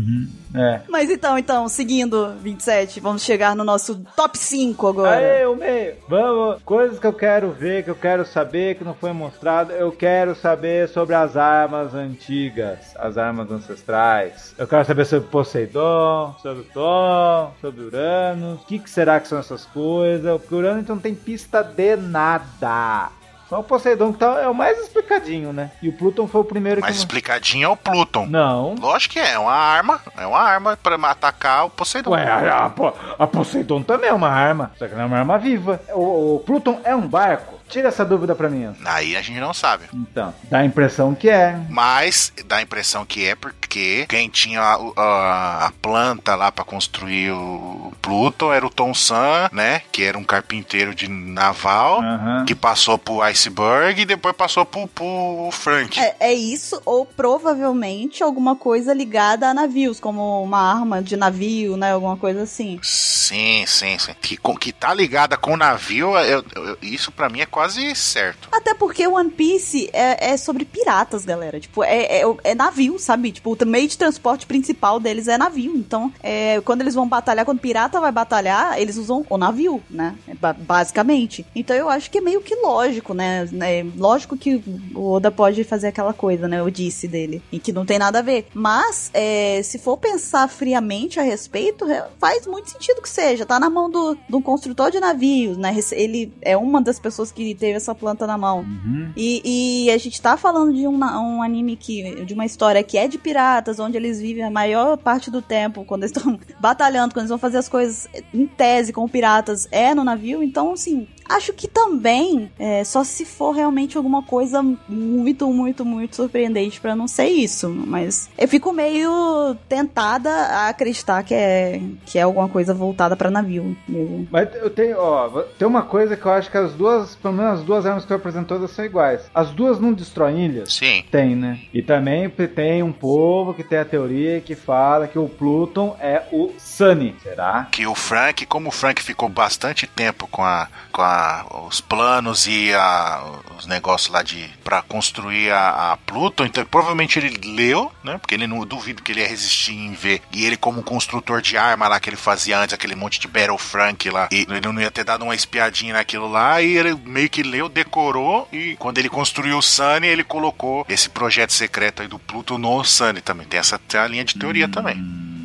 É. Mas então, então, seguindo 27, vamos chegar no nosso top 5 agora. Aê, o meio. Vamos. Coisas que eu quero ver, que eu quero saber, que não foi mostrado. Eu quero saber sobre as armas antigas, as armas ancestrais. Eu quero saber sobre Poseidon, sobre o Tom, sobre Uranus. O que, que será que são essas coisas? Porque Uranus não tem pista de nada. Só o Poseidon que tá, é o mais explicadinho, né? E o Pluton foi o primeiro Mas que. explicadinho é o Pluton. Não. Lógico que é, é uma arma. É uma arma pra atacar o Poseidon. Ué, a, a, a Poseidon também é uma arma, só que não é uma arma viva. O, o Pluton é um barco? Tira essa dúvida pra mim. Aí a gente não sabe. Então, dá a impressão que é. Mas dá a impressão que é porque quem tinha a, a- a planta lá pra construir o Pluton era o Tom San, né? Que era um carpinteiro de naval. Que passou pro Iceberg e depois passou pro, pro Frank. É, é isso, ou provavelmente alguma coisa ligada a navios, como uma arma de navio, né? Alguma coisa assim. Sim, sim, sim. Que, com- que tá ligada com o navio, eu- eu- isso pra mim é quase certo. Até porque One Piece é, é sobre piratas, galera. Tipo, é, é, é navio, sabe? Tipo, o meio de transporte principal deles é navio. Então, é, quando eles vão batalhar, quando o pirata vai batalhar, eles usam o navio, né? Ba- Basicamente. Então eu acho que é meio que lógico, né? É lógico que o Oda pode fazer aquela coisa, né? Eu disse dele. E que não tem nada a ver. Mas, é, se for pensar friamente a respeito, é, faz muito sentido que seja. Tá na mão do, do construtor de navios, né? Ele é uma das pessoas que teve essa planta na mão. Uhum. E, e a gente tá falando de um, um anime que. de uma história que é de piratas, onde eles vivem a maior parte do tempo, quando eles estão batalhando, quando eles vão fazer as coisas em tese com piratas, é no navio. Então, assim, acho que também, é, só se for realmente alguma coisa muito, muito, muito surpreendente pra não ser isso. Mas eu fico meio tentada a acreditar que é, que é alguma coisa voltada pra navio mesmo. Mas eu tenho, ó, tem uma coisa que eu acho que as duas, pelo menos as duas armas que eu apresentou todas são iguais. As duas não destroem ilhas? Sim. Tem, né? E também tem um povo que tem a teoria que fala que o Pluton é o Sunny. Será? Que o Frank, como o Frank ficou bastante tempo com, a, com a, os planos e a, os negócios lá de para construir a, a Pluton, então provavelmente ele leu, né? Porque ele não duvido que ele ia resistir em ver. E ele, como construtor de arma lá que ele fazia antes, aquele monte de Battle Frank lá, e ele não ia ter dado uma espiadinha naquilo lá, e ele meio que leu, decorou, e quando ele construiu o Sunny, ele colocou esse projeto secreto aí do Pluton no Sunny também. Tem essa tem a linha de teoria também.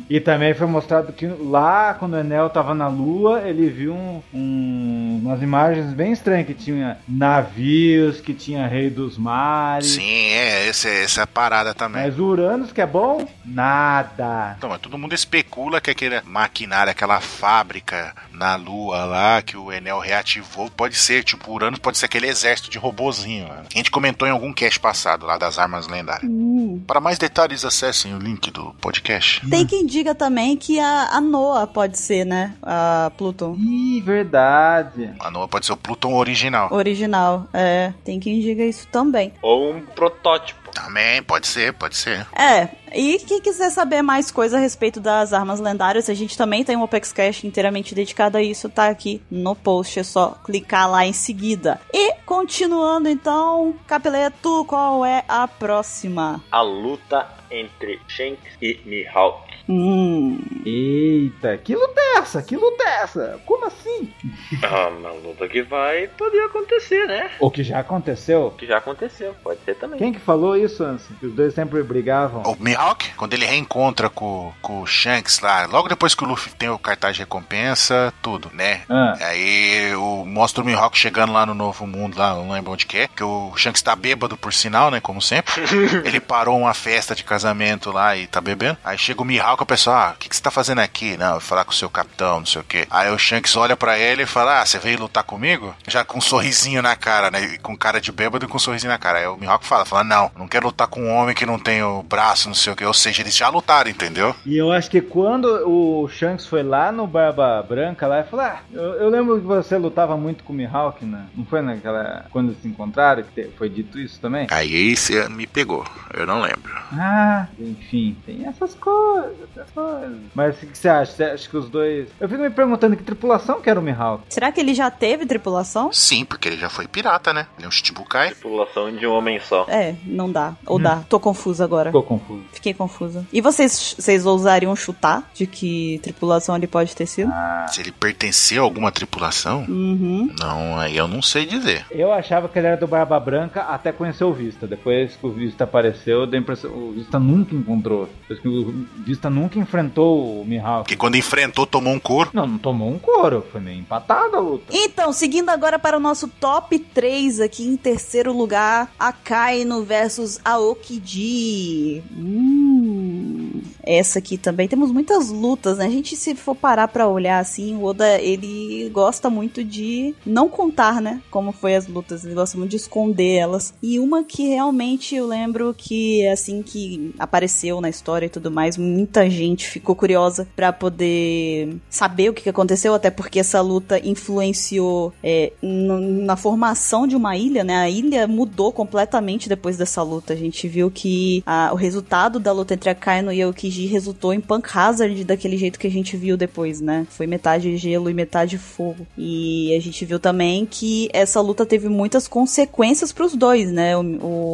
E também foi mostrado que lá, quando o Enel tava na Lua, ele viu um, um- umas imagens bem estranhas, que tinha navios, que tinha Rei dos Mares. Sim, é, essa, essa é a parada também. Mas o Uranus, que é bom, nada. Então, mas todo mundo especula que aquele maquinário, aquela fábrica na Lua lá, que o Enel reativou, pode ser, tipo, Uranus pode ser aquele exército de robozinho. Né? A gente comentou em algum cast passado lá das armas lendárias. Hum. Para mais detalhes, acessem o link do podcast. Tem quem diga também que a, a Noah pode ser, né? A Pluton. Ih, verdade. A Noa pode ser o Pluton original. Original, é. Tem quem diga isso também. Ou um protótipo. Também, pode ser, pode ser. É, e quem quiser saber mais coisa a respeito das armas lendárias, a gente também tem um Opex Cash inteiramente dedicado a isso, tá aqui no post, é só clicar lá em seguida. E, continuando então, Capeleto, qual é a próxima? A luta entre Shanks e Mihawk. Hum, Eita, que luta é essa? Que luta é essa? Como assim? Ah, uma luta que vai poder acontecer, né? O que já aconteceu? Que já aconteceu, pode ser também. Quem que falou isso, Ansem? Que os dois sempre brigavam. O Mihawk, quando ele reencontra com, com o Shanks lá, logo depois que o Luffy tem o cartaz de recompensa, tudo, né? Ah. Aí o, mostra o Mihawk chegando lá no Novo Mundo, lá, não lembro onde que é, que o Shanks tá bêbado por sinal, né, como sempre. ele parou uma festa de casamento lá e tá bebendo. Aí chega o Mihawk, a pessoa, ah, o que, que você tá fazendo aqui? Não, falar com o seu capitão, não sei o quê. Aí o Shanks olha pra ele e fala, ah, você veio lutar comigo? Já com um sorrisinho na cara, né, e com cara de bêbado e com um sorrisinho na cara. Aí o Mihawk fala, fala, não, não quero lutar com um homem que não tem o braço, não sei o quê. Ou seja, eles já lutaram, entendeu? E eu acho que quando o Shanks foi lá no Barba Branca, lá, ele falou: Ah, eu, eu lembro que você lutava muito com o Mihawk, né? Não foi naquela. Quando eles se encontraram, que foi dito isso também? Aí você me pegou, eu não lembro. Ah, enfim, tem essas coisas, essas coisas. Mas o que, você acha? Você acha que os dois. Eu fico me perguntando que tripulação que era o Mihawk. será que ele já teve tripulação? Sim, porque ele já foi pirata, né? Ele é um Shichibukai. Tripulação de um homem só. É, não dá. Ou dá. Tô confusa agora. Ficou confuso. Fiquei confusa. E vocês, vocês ousariam chutar de que tripulação ele pode ter sido? Se ele pertenceu a alguma tripulação, Uhum. não, aí eu não sei dizer. Eu achava que ele era do Barba Branca até conhecer o Vista. Depois que o Vista apareceu, deu a impressão o Vista nunca encontrou. Que o Vista nunca enfrentou o Mihawk. Porque quando enfrentou, tomou um couro. Não, não tomou um couro, foi meio empatada a luta. Então, seguindo agora para o nosso top 3 aqui em terceiro lugar, Akainu versus Aokiji. Hum, essa aqui também temos muitas lutas, né? A gente se for parar para olhar assim, o Oda ele gosta muito de não contar, né, como foi as lutas, ele gosta muito de esconder elas. E uma que realmente eu lembro que assim que apareceu na história e tudo mais, muita gente ficou curiosa para poder saber o que aconteceu, até porque essa luta influenciou é, na formação de uma ilha, né? A ilha mudou completamente depois dessa luta. A gente viu que a- o resultado da luta entre a Kaino e a Aokiji resultou em Punk Hazard daquele jeito que a gente viu depois, né? Foi metade gelo e metade fogo. E a gente viu também que essa luta teve muitas consequências pros dois, né? O,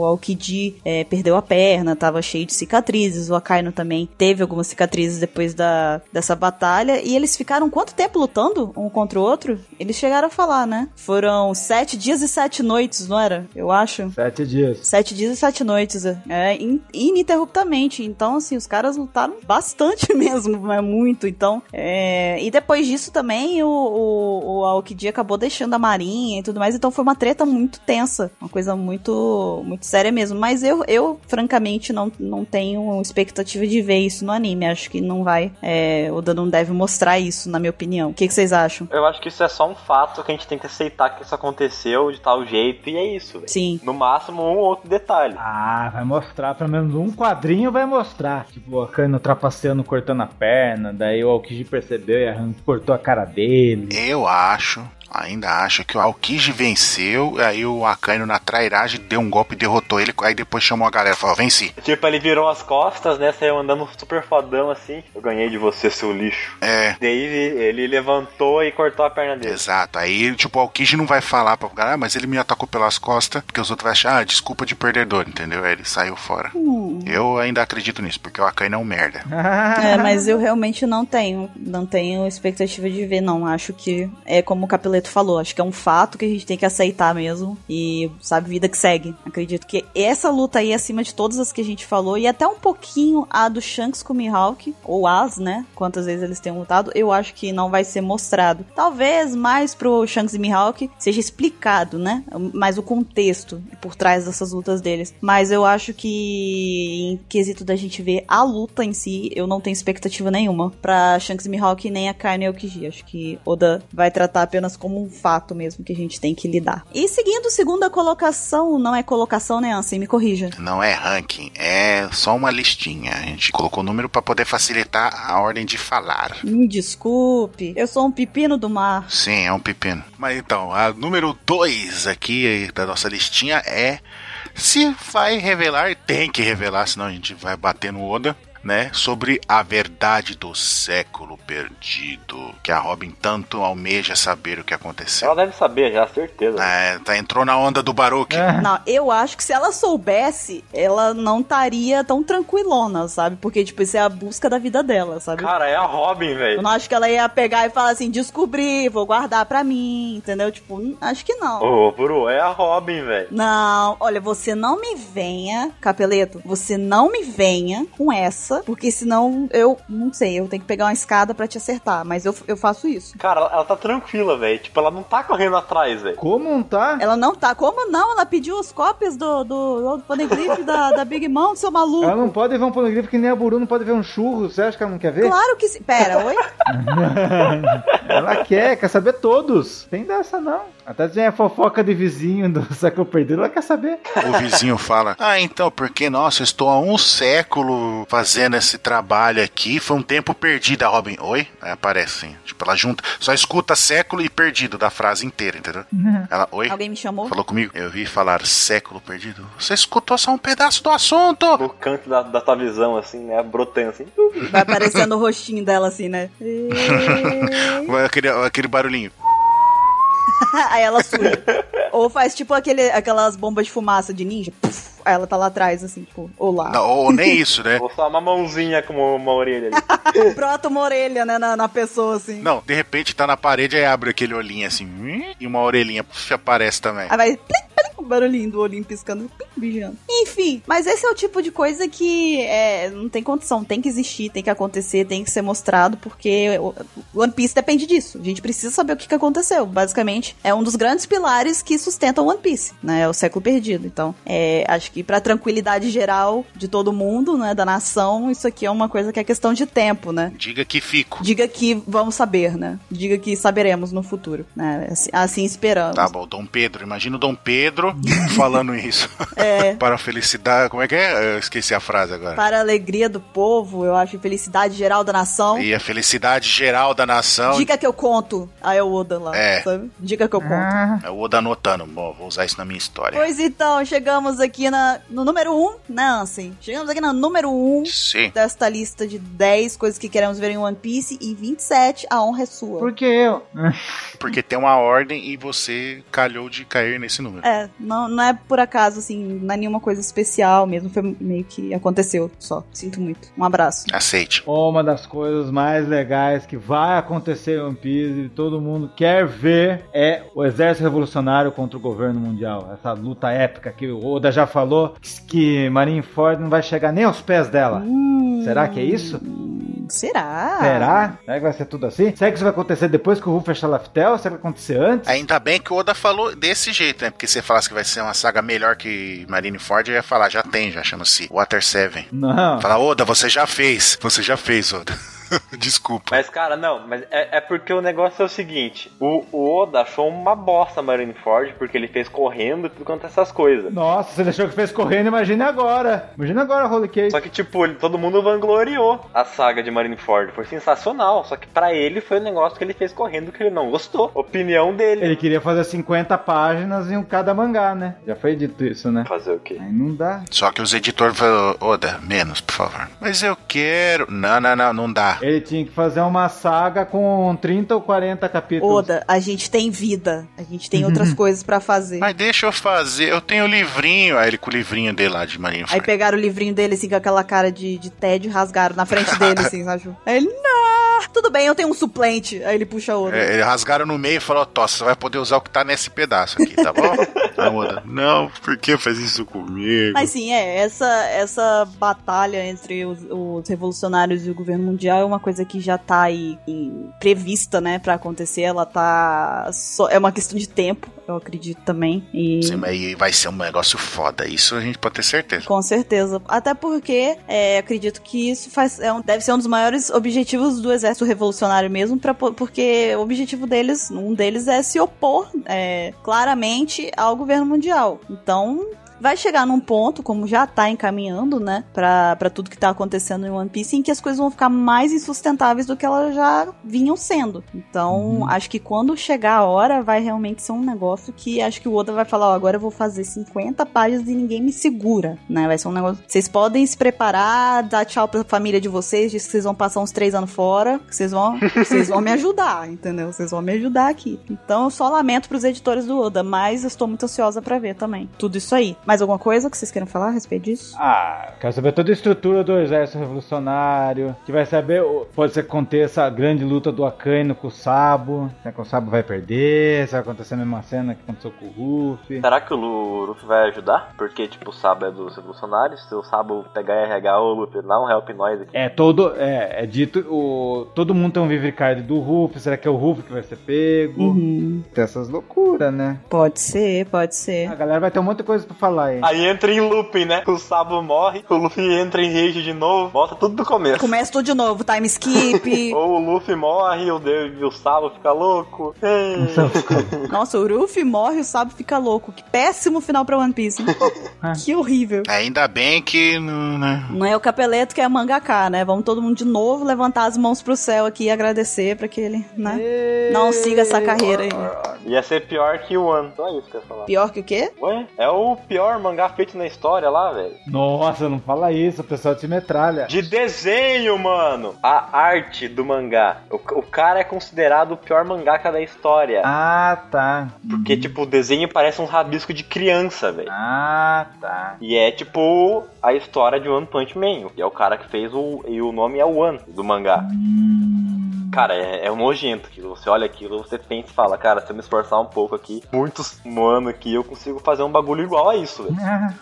o Aokiji é, perdeu a perna, tava cheio de cicatrizes, o Akainu também teve algumas cicatrizes depois da, dessa batalha. E eles ficaram quanto tempo lutando um contra o outro? Eles chegaram a falar, né? Foram sete dias e sete noites, não era? Eu acho. Sete dias. Sete dias e sete noites, é, in- ininterruptamente. Então, assim, os caras lutaram bastante mesmo, é muito. Então, é... e depois disso também o, o, o Aokiji acabou deixando a marinha e tudo mais. Então foi uma treta muito tensa, uma coisa muito, muito séria mesmo. Mas eu, eu francamente, não, não tenho expectativa de ver isso no anime. Acho que não vai. É, o Oda não deve mostrar isso, na minha opinião. O que, que vocês acham? Eu acho que isso é só um fato que a gente tem que aceitar que isso aconteceu de tal jeito e é isso, velho. Sim. No máximo um ou outro detalhe. Ah, vai mostrar, pelo menos um quadrinho vai mostrar. Tipo, o Akane trapaceando, cortando a perna, daí o Aokiji percebeu e cortou a cara dele. Eu acho, ainda acho que o Aokiji venceu, aí o Akainu na trairagem deu um golpe e derrotou ele, aí depois chamou a galera e falou, venci. Tipo, ele virou as costas, né? Saiu andando super fodão assim. Eu ganhei de você, seu lixo. É, Daí ele levantou e cortou a perna dele. exato. Aí, tipo, o Aokiji não vai falar pra galera, ah, mas ele me atacou pelas costas, porque os outros vão achar, ah, desculpa de perdedor, entendeu? Aí ele saiu fora. Eu ainda acredito nisso, porque o Akainu é um merda. É, mas eu realmente não tenho, não tenho expectativa de ver, não. Acho que é como o Falou, acho que é um fato que a gente tem que aceitar mesmo e sabe vida que segue. Acredito que essa luta aí acima de todas as que a gente falou e até um pouquinho a do Shanks com o Mihawk ou as, né? Quantas vezes eles têm lutado, eu acho que não vai ser mostrado. Talvez mais pro Shanks e Mihawk seja explicado, né? Mais o contexto por trás dessas lutas deles. Mas eu acho que em quesito da gente ver a luta em si, eu não tenho expectativa nenhuma pra Shanks e Mihawk nem a Kaine e o Kiji. Acho que Oda vai tratar apenas como um fato mesmo que a gente tem que lidar. E seguindo segunda colocação, não é colocação, né, Ansem? Me corrija. Não é ranking, é só uma listinha. A gente colocou o número pra poder facilitar a ordem de falar. Me desculpe, eu sou um pepino do mar. Sim, é um pepino. Mas então, a número 2 aqui da nossa listinha é. Se vai revelar, tem que revelar, senão a gente vai bater no Oda, né? Sobre a verdade do século perdido. Que a Robin tanto almeja saber o que aconteceu. Ela deve saber já, certeza. É, tá, entrou na onda do Baruch. Não, eu acho que se ela soubesse, ela não estaria tão tranquilona, sabe? Porque, tipo, isso é a busca da vida dela, sabe? Cara, é a Robin, Eu velho. não acho que ela ia pegar e falar assim, descobri, vou guardar pra mim, entendeu? Tipo, n- acho que não. Ô, Bru, é a Robin, velho. Não, olha, você não me venha, Capeleto, você não me venha com essa, porque senão eu, não sei, eu tenho que pegar uma escada pra te acertar, mas eu, eu faço isso. Cara, ela, ela tá tranquila, velho. Tipo, ela não tá correndo atrás, velho. Como não tá? Ela não tá, como não? Ela pediu as cópias do, do, do Poneglyph da, da Big Mom, seu maluco. Ela não pode ver um ponogrifo que nem a Buru não pode ver um churro. Você acha que ela não quer ver? Claro que sim. Pera, oi? Ela quer, quer saber todos. Tem dessa não. Até se é fofoca de vizinho do século perdido, ela quer saber. O vizinho fala: Ah, então, porque, nossa, eu estou há um século fazendo esse trabalho aqui. Foi um tempo perdido. A Robin, oi? Aí aparece assim. Tipo, ela junta, só escuta século e perdido da frase inteira, entendeu? Ela, oi? Alguém me chamou? Falou comigo? Eu vi falar século perdido. Você escutou só um pedaço do assunto. No canto da, da tua visão, assim, né? Brotando assim. Vai aparecendo o rostinho dela assim, né? Aquele, aquele barulhinho. Aí ela surge. Ou faz tipo aquele, aquelas bombas de fumaça de ninja. Puf, aí ela tá lá atrás, assim, tipo, olá. Não, ou nem isso, né? Ou só uma mãozinha com uma orelha ali. Brota uma orelha, né, na, na pessoa, assim. Não, de repente tá na parede e abre aquele olhinho assim. E uma orelhinha puf, aparece também. Aí vai plim, o barulhinho do olhinho piscando, plim, bijando. Enfim, mas esse é o tipo de coisa que é, não tem condição, tem que existir, tem que acontecer, tem que ser mostrado, porque One Piece depende disso. A gente precisa saber o que, que aconteceu. Basicamente, é um dos grandes pilares que sustentam o One Piece, né? É o século perdido. Então, é, acho que pra tranquilidade geral de todo mundo, né, da nação, isso aqui é uma coisa que é questão de tempo, né? Diga que fico. Diga que vamos saber, né? Diga que saberemos no futuro, né? Assim, assim esperamos. Tá bom, Dom Pedro. Imagina o Dom Pedro falando isso. É. Para a felicidade. Como é que é? Eu esqueci a frase agora. Para a alegria do povo, eu acho, felicidade geral da nação. E a felicidade geral da nação. Dica que eu conto. Aí é o Oda lá, É. sabe? Dica que eu conto. Ah, É o Oda anotando. Bom, vou usar isso na minha história. Pois então, chegamos aqui na, no número 1, um, né, Ansem? Chegamos aqui no número 1 um Sim. desta lista de 10 coisas que queremos ver em One Piece e 27, a honra é sua. por que eu? Porque tem uma ordem e você calhou de cair nesse número. É, não, não é por acaso, assim, não é nenhuma coisa especial mesmo, foi meio que aconteceu só. Sinto muito. Um abraço. Aceite. Uma das coisas mais legais que vai acontecer em One Piece e todo mundo quer ver é o exército revolucionário contra o governo mundial. Essa luta épica que o Oda já falou que Marineford não vai chegar nem aos pés dela. Será que é isso? Será? Será? Será que vai ser tudo assim? Será que isso vai acontecer depois que o Ruff fechar Laftel? Será que vai acontecer antes? Ainda bem que o Oda falou desse jeito, né? Porque se você falasse que vai ser uma saga melhor que Marineford, eu ia falar, já tem, já chama-se Water 7. Não. Fala, Oda, você já fez. Você já fez, Oda. Desculpa. Mas, cara, não, mas é, é porque o negócio é o seguinte: o, o Oda achou uma bosta Marineford, porque ele fez correndo e tudo quanto essas coisas. Nossa, você deixou que fez correndo, imagine agora. Imagina agora, Holy Cake. Só que, tipo, ele- todo mundo vangloriou a saga de Marineford. Foi sensacional. Só que pra ele foi um negócio que ele fez correndo que ele não gostou. Opinião dele. Ele queria fazer 50 páginas em um cada mangá, né? Já foi dito isso, né? Fazer o quê? Aí não dá. Só que os editores falaram, Oda, menos, por favor. Mas eu quero. Não, não, não, não dá. Ele tinha que fazer uma saga com 30 ou 40 capítulos. Oda, a gente tem vida. A gente tem outras coisas pra fazer. Mas deixa eu fazer, eu tenho o livrinho. Aí ele com o livrinho dele lá de Marineford. Aí pegaram o livrinho dele, assim, com aquela cara de, de tédio e rasgaram na frente dele, assim, sabe? Aí ele, não, tudo bem, eu tenho um suplente. Aí ele puxa outro. É, eles rasgaram no meio e falou, Tossa, você vai poder usar o que tá nesse pedaço aqui, tá bom? Aí o Oda, não, por que faz isso comigo? Mas sim, é, essa, essa batalha entre os, os revolucionários e o governo mundial é uma coisa que já tá aí prevista, né, pra acontecer. Ela tá. Só, é uma questão de tempo, eu acredito também. E. Sim, mas vai ser um negócio foda, isso a gente pode ter certeza. Com certeza. Até porque é, acredito que isso faz, é um- deve ser um dos maiores objetivos do exército revolucionário mesmo, pra, po- porque o objetivo deles, um deles é se opor é, claramente ao governo mundial. Então. Vai chegar num ponto, como já tá encaminhando, né, pra, pra tudo que tá acontecendo em One Piece, em que as coisas vão ficar mais insustentáveis do que elas já vinham sendo. Então, acho que quando chegar a hora, vai realmente ser um negócio que acho que o Oda vai falar: Ó, agora eu vou fazer 50 páginas e ninguém me segura, né? Vai ser um negócio. Vocês podem se preparar, dar tchau pra família de vocês, diz que vocês vão passar uns três anos fora, que vocês vão, vocês vão me ajudar, entendeu? Vocês vão me ajudar aqui. Então, eu só lamento pros editores do Oda, mas eu estou muito ansiosa pra ver também. Tudo isso aí. Mais alguma coisa que vocês queiram falar a respeito disso? Ah, quero saber toda a estrutura do exército revolucionário. Que vai saber, pode ser que aconteça a grande luta do Akainu com o Sabo. Será que o Sabo vai perder? Se vai acontecer a mesma cena que aconteceu com o Ruffy? Será que o Lu- Luffy vai ajudar? Porque, tipo, o Sabo é dos revolucionários. Se o Sabo pegar e arregar o Luffy, dá um help nós aqui. É todo, é, é dito, o, todo mundo tem um Vivre Card do Ruffy. Será que é o Ruffy que vai ser pego? Uhum. Tem essas loucuras, né? Pode ser, pode ser. A galera vai ter um monte de coisa pra falar aí. Aí entra em looping, né? O Sabo morre, o Luffy entra em rage de novo, volta tudo do começo. Começa tudo de novo, time skip. Ou o Luffy morre, o, Deus, o Sabo fica louco. Nossa, o Ruffy morre e o Sabo fica louco. Que péssimo final pra One Piece. hein? que horrível. Ainda bem que não, né? Não é o Capeleto que é mangaká, né? Vamos todo mundo de novo levantar as mãos pro céu aqui e agradecer pra que ele, né? Não siga essa carreira aí. Ia ser pior que o One. Só isso que eu ia falar. Pior que o quê? Ué, é o pior mangá feito na história lá, velho. Nossa, não fala isso, o pessoal te metralha. De desenho, mano. A arte do mangá. O, o cara é considerado o pior mangaka da história. Ah, tá. Porque, tipo, o desenho parece um rabisco de criança, velho. Ah, tá. E é tipo a história de One Punch Man. E é o cara que fez o. E o nome é One do mangá. Cara, é, é um nojento aquilo. Você olha aquilo, você pensa e fala, cara, se eu me esforçar um pouco aqui, muitos mano aqui, eu consigo fazer um bagulho igual a isso, velho.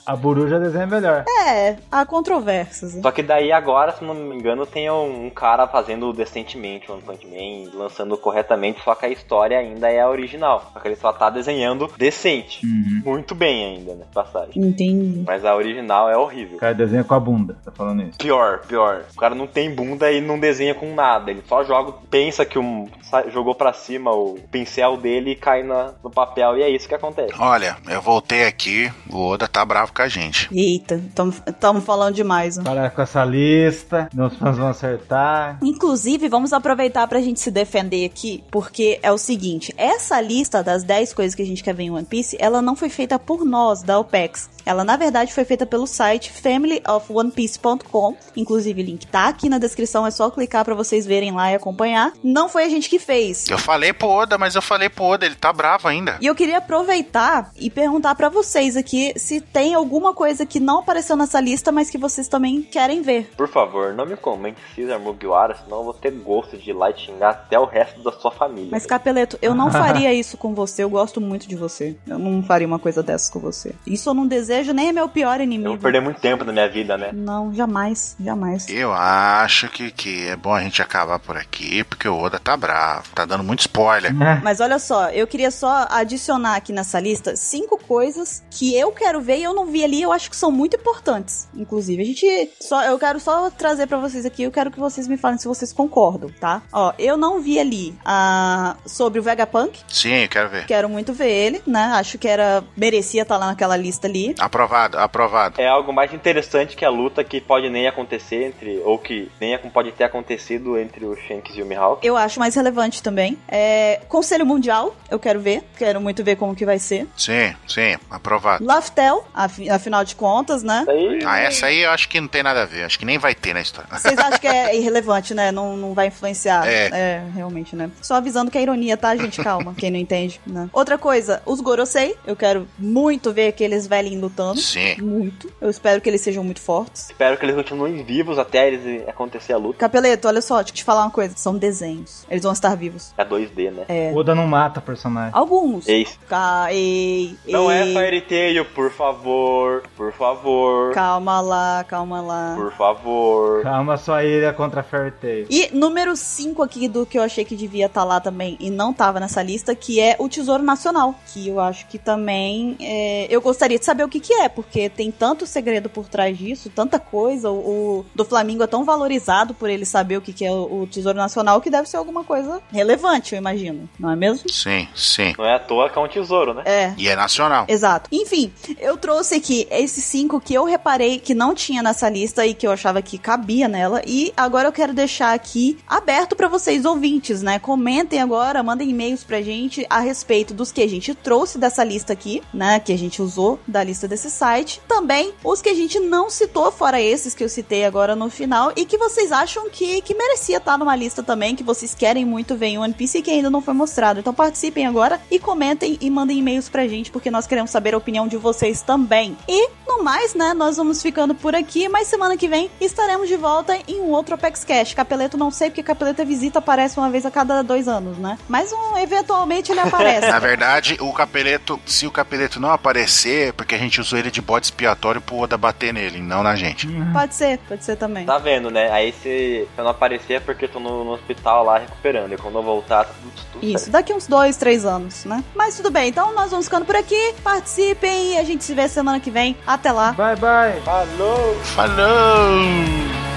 A Buru já desenha melhor. É, há controvérsias. né? Só que daí agora, se não me engano, tem um, cara fazendo decentemente One Punch Man, lançando corretamente, só que a história ainda é a original. Só que ele só tá desenhando decente. Muito bem ainda, né? Passagem. Entendi. Mas a original é O horrível. cara desenha com a bunda, tá falando isso. Pior, pior. O cara não tem bunda e não desenha com nada. Ele só joga o pensa que um jogou pra cima o pincel dele e cai na, no papel e é isso que acontece. Olha, eu voltei aqui, o Oda tá bravo com a gente. Eita, estamos falando demais. né? Parar com essa lista, fãs vão acertar. Inclusive, vamos aproveitar pra gente se defender aqui, porque é o seguinte: essa lista das 10 coisas que a gente quer ver em One Piece, ela não foi feita por nós, da OPEX. Ela, na verdade, foi feita pelo site familyofonpiece.com. Inclusive, o link tá aqui na descrição, é só clicar pra vocês verem lá e acompanhar. Não foi a gente que fez. Eu falei pro Oda, mas eu falei pro Oda, ele tá bravo ainda. E eu queria aproveitar e perguntar pra vocês aqui se tem alguma coisa que não apareceu nessa lista, mas que vocês também querem ver. Por favor, não me comente Caesar Mugiwara, senão eu vou ter gosto de ir lá e xingar até o resto da sua família. Mas, Capeleto, eu não faria isso com você. Eu gosto muito de você. Eu não faria uma coisa dessas com você. Isso eu não desejo, nem é meu pior Eu vou inimigo. perder muito tempo na minha vida, né? Não, jamais, jamais. Eu acho que, que é bom a gente acabar por aqui, porque o Oda tá bravo, tá dando muito spoiler. Mas olha só, eu queria só adicionar aqui nessa lista cinco coisas que eu quero ver e eu não vi ali, eu acho que são muito importantes. Inclusive, a gente só eu quero só trazer pra vocês aqui, eu quero que vocês me falem se vocês concordam, tá? Ó, eu não vi ali a sobre o Vegapunk, Sim, eu quero ver. quero muito ver ele, né? Acho que era merecia estar lá naquela lista ali. Aprovado, aprovado. É algo mais interessante que a luta que pode nem acontecer entre. Ou que nem pode ter acontecido entre o Shanks e o Mihawk. Eu acho mais relevante também. É, Conselho Mundial, eu quero ver. Quero muito ver como que vai ser. Sim, sim, aprovado. Laftel, afi- afinal de contas, né? Aí. Ah, essa aí eu acho que não tem nada a ver, acho que nem vai ter na história. Vocês acham que é irrelevante, né? Não, não vai influenciar. É. realmente, né? Só avisando que é ironia, tá, gente? Calma, quem não entende, né? Outra coisa, os Gorosei. Eu quero muito ver aqueles velhinhos lutando. Sim. Muito. Eu espero que eles sejam muito fortes. Espero que eles continuem vivos até eles acontecer a luta. Capeleto, olha só, deixa eu te falar uma coisa. São desenhos. Eles vão estar vivos. É 2D, né? É. Oda não mata personagem. Alguns. Eis. Ca- ei, Não ei. é Fairy Tail, por favor. Por favor. Calma lá, calma lá. Por favor. Calma sua ilha contra Fairy Tail. E número 5 aqui do que eu achei que devia estar lá também e não tava nessa lista, que é o Tesouro Nacional. Que eu acho que também é, eu gostaria de saber o que, que é, porque tem tanto segredo por trás disso, tanta coisa. O, o do Flamengo é tão valorizado por ele saber o que, que é o, o Tesouro Nacional que deve ser alguma coisa relevante, eu imagino. Não é mesmo? Sim, sim. Não é à toa que é um tesouro, né? É. E é nacional. Exato. Enfim, eu trouxe aqui esses cinco que eu reparei que não tinha nessa lista e que eu achava que cabia nela. E agora eu quero deixar aqui aberto pra vocês ouvintes, né? Comentem agora, mandem e-mails pra gente a respeito dos que a gente trouxe dessa lista aqui, né? Que a gente usou da lista desse site. Também os que a gente não citou, fora esses que eu citei agora no final, e que vocês acham que, que merecia estar numa lista também, que vocês querem muito ver em One Piece e que ainda não foi mostrado. Então participem agora e comentem e mandem e-mails pra gente, porque nós queremos saber a opinião de vocês também. E, no mais, né, nós vamos ficando por aqui, mas semana que vem estaremos de volta em um outro Apex Cash. Capeleto não sei, porque Capeleto é visita, aparece uma vez a cada dois anos, né? Mas um, eventualmente ele aparece. Na verdade, o capeleto, se o capeleto não aparecer, é porque a gente usou ele de bode expiatório pro Oda bater nele, não na gente. Pode ser, pode ser também. Tá vendo, né? Aí se se eu não aparecer é porque eu tô no, no hospital lá recuperando. E quando eu voltar, tá tudo, tudo Isso, certo. daqui uns dois, três anos, né? Mas tudo bem, então nós vamos ficando por aqui. Participem a gente se vê semana que vem. Até lá. Bye, bye. Falou! Falou!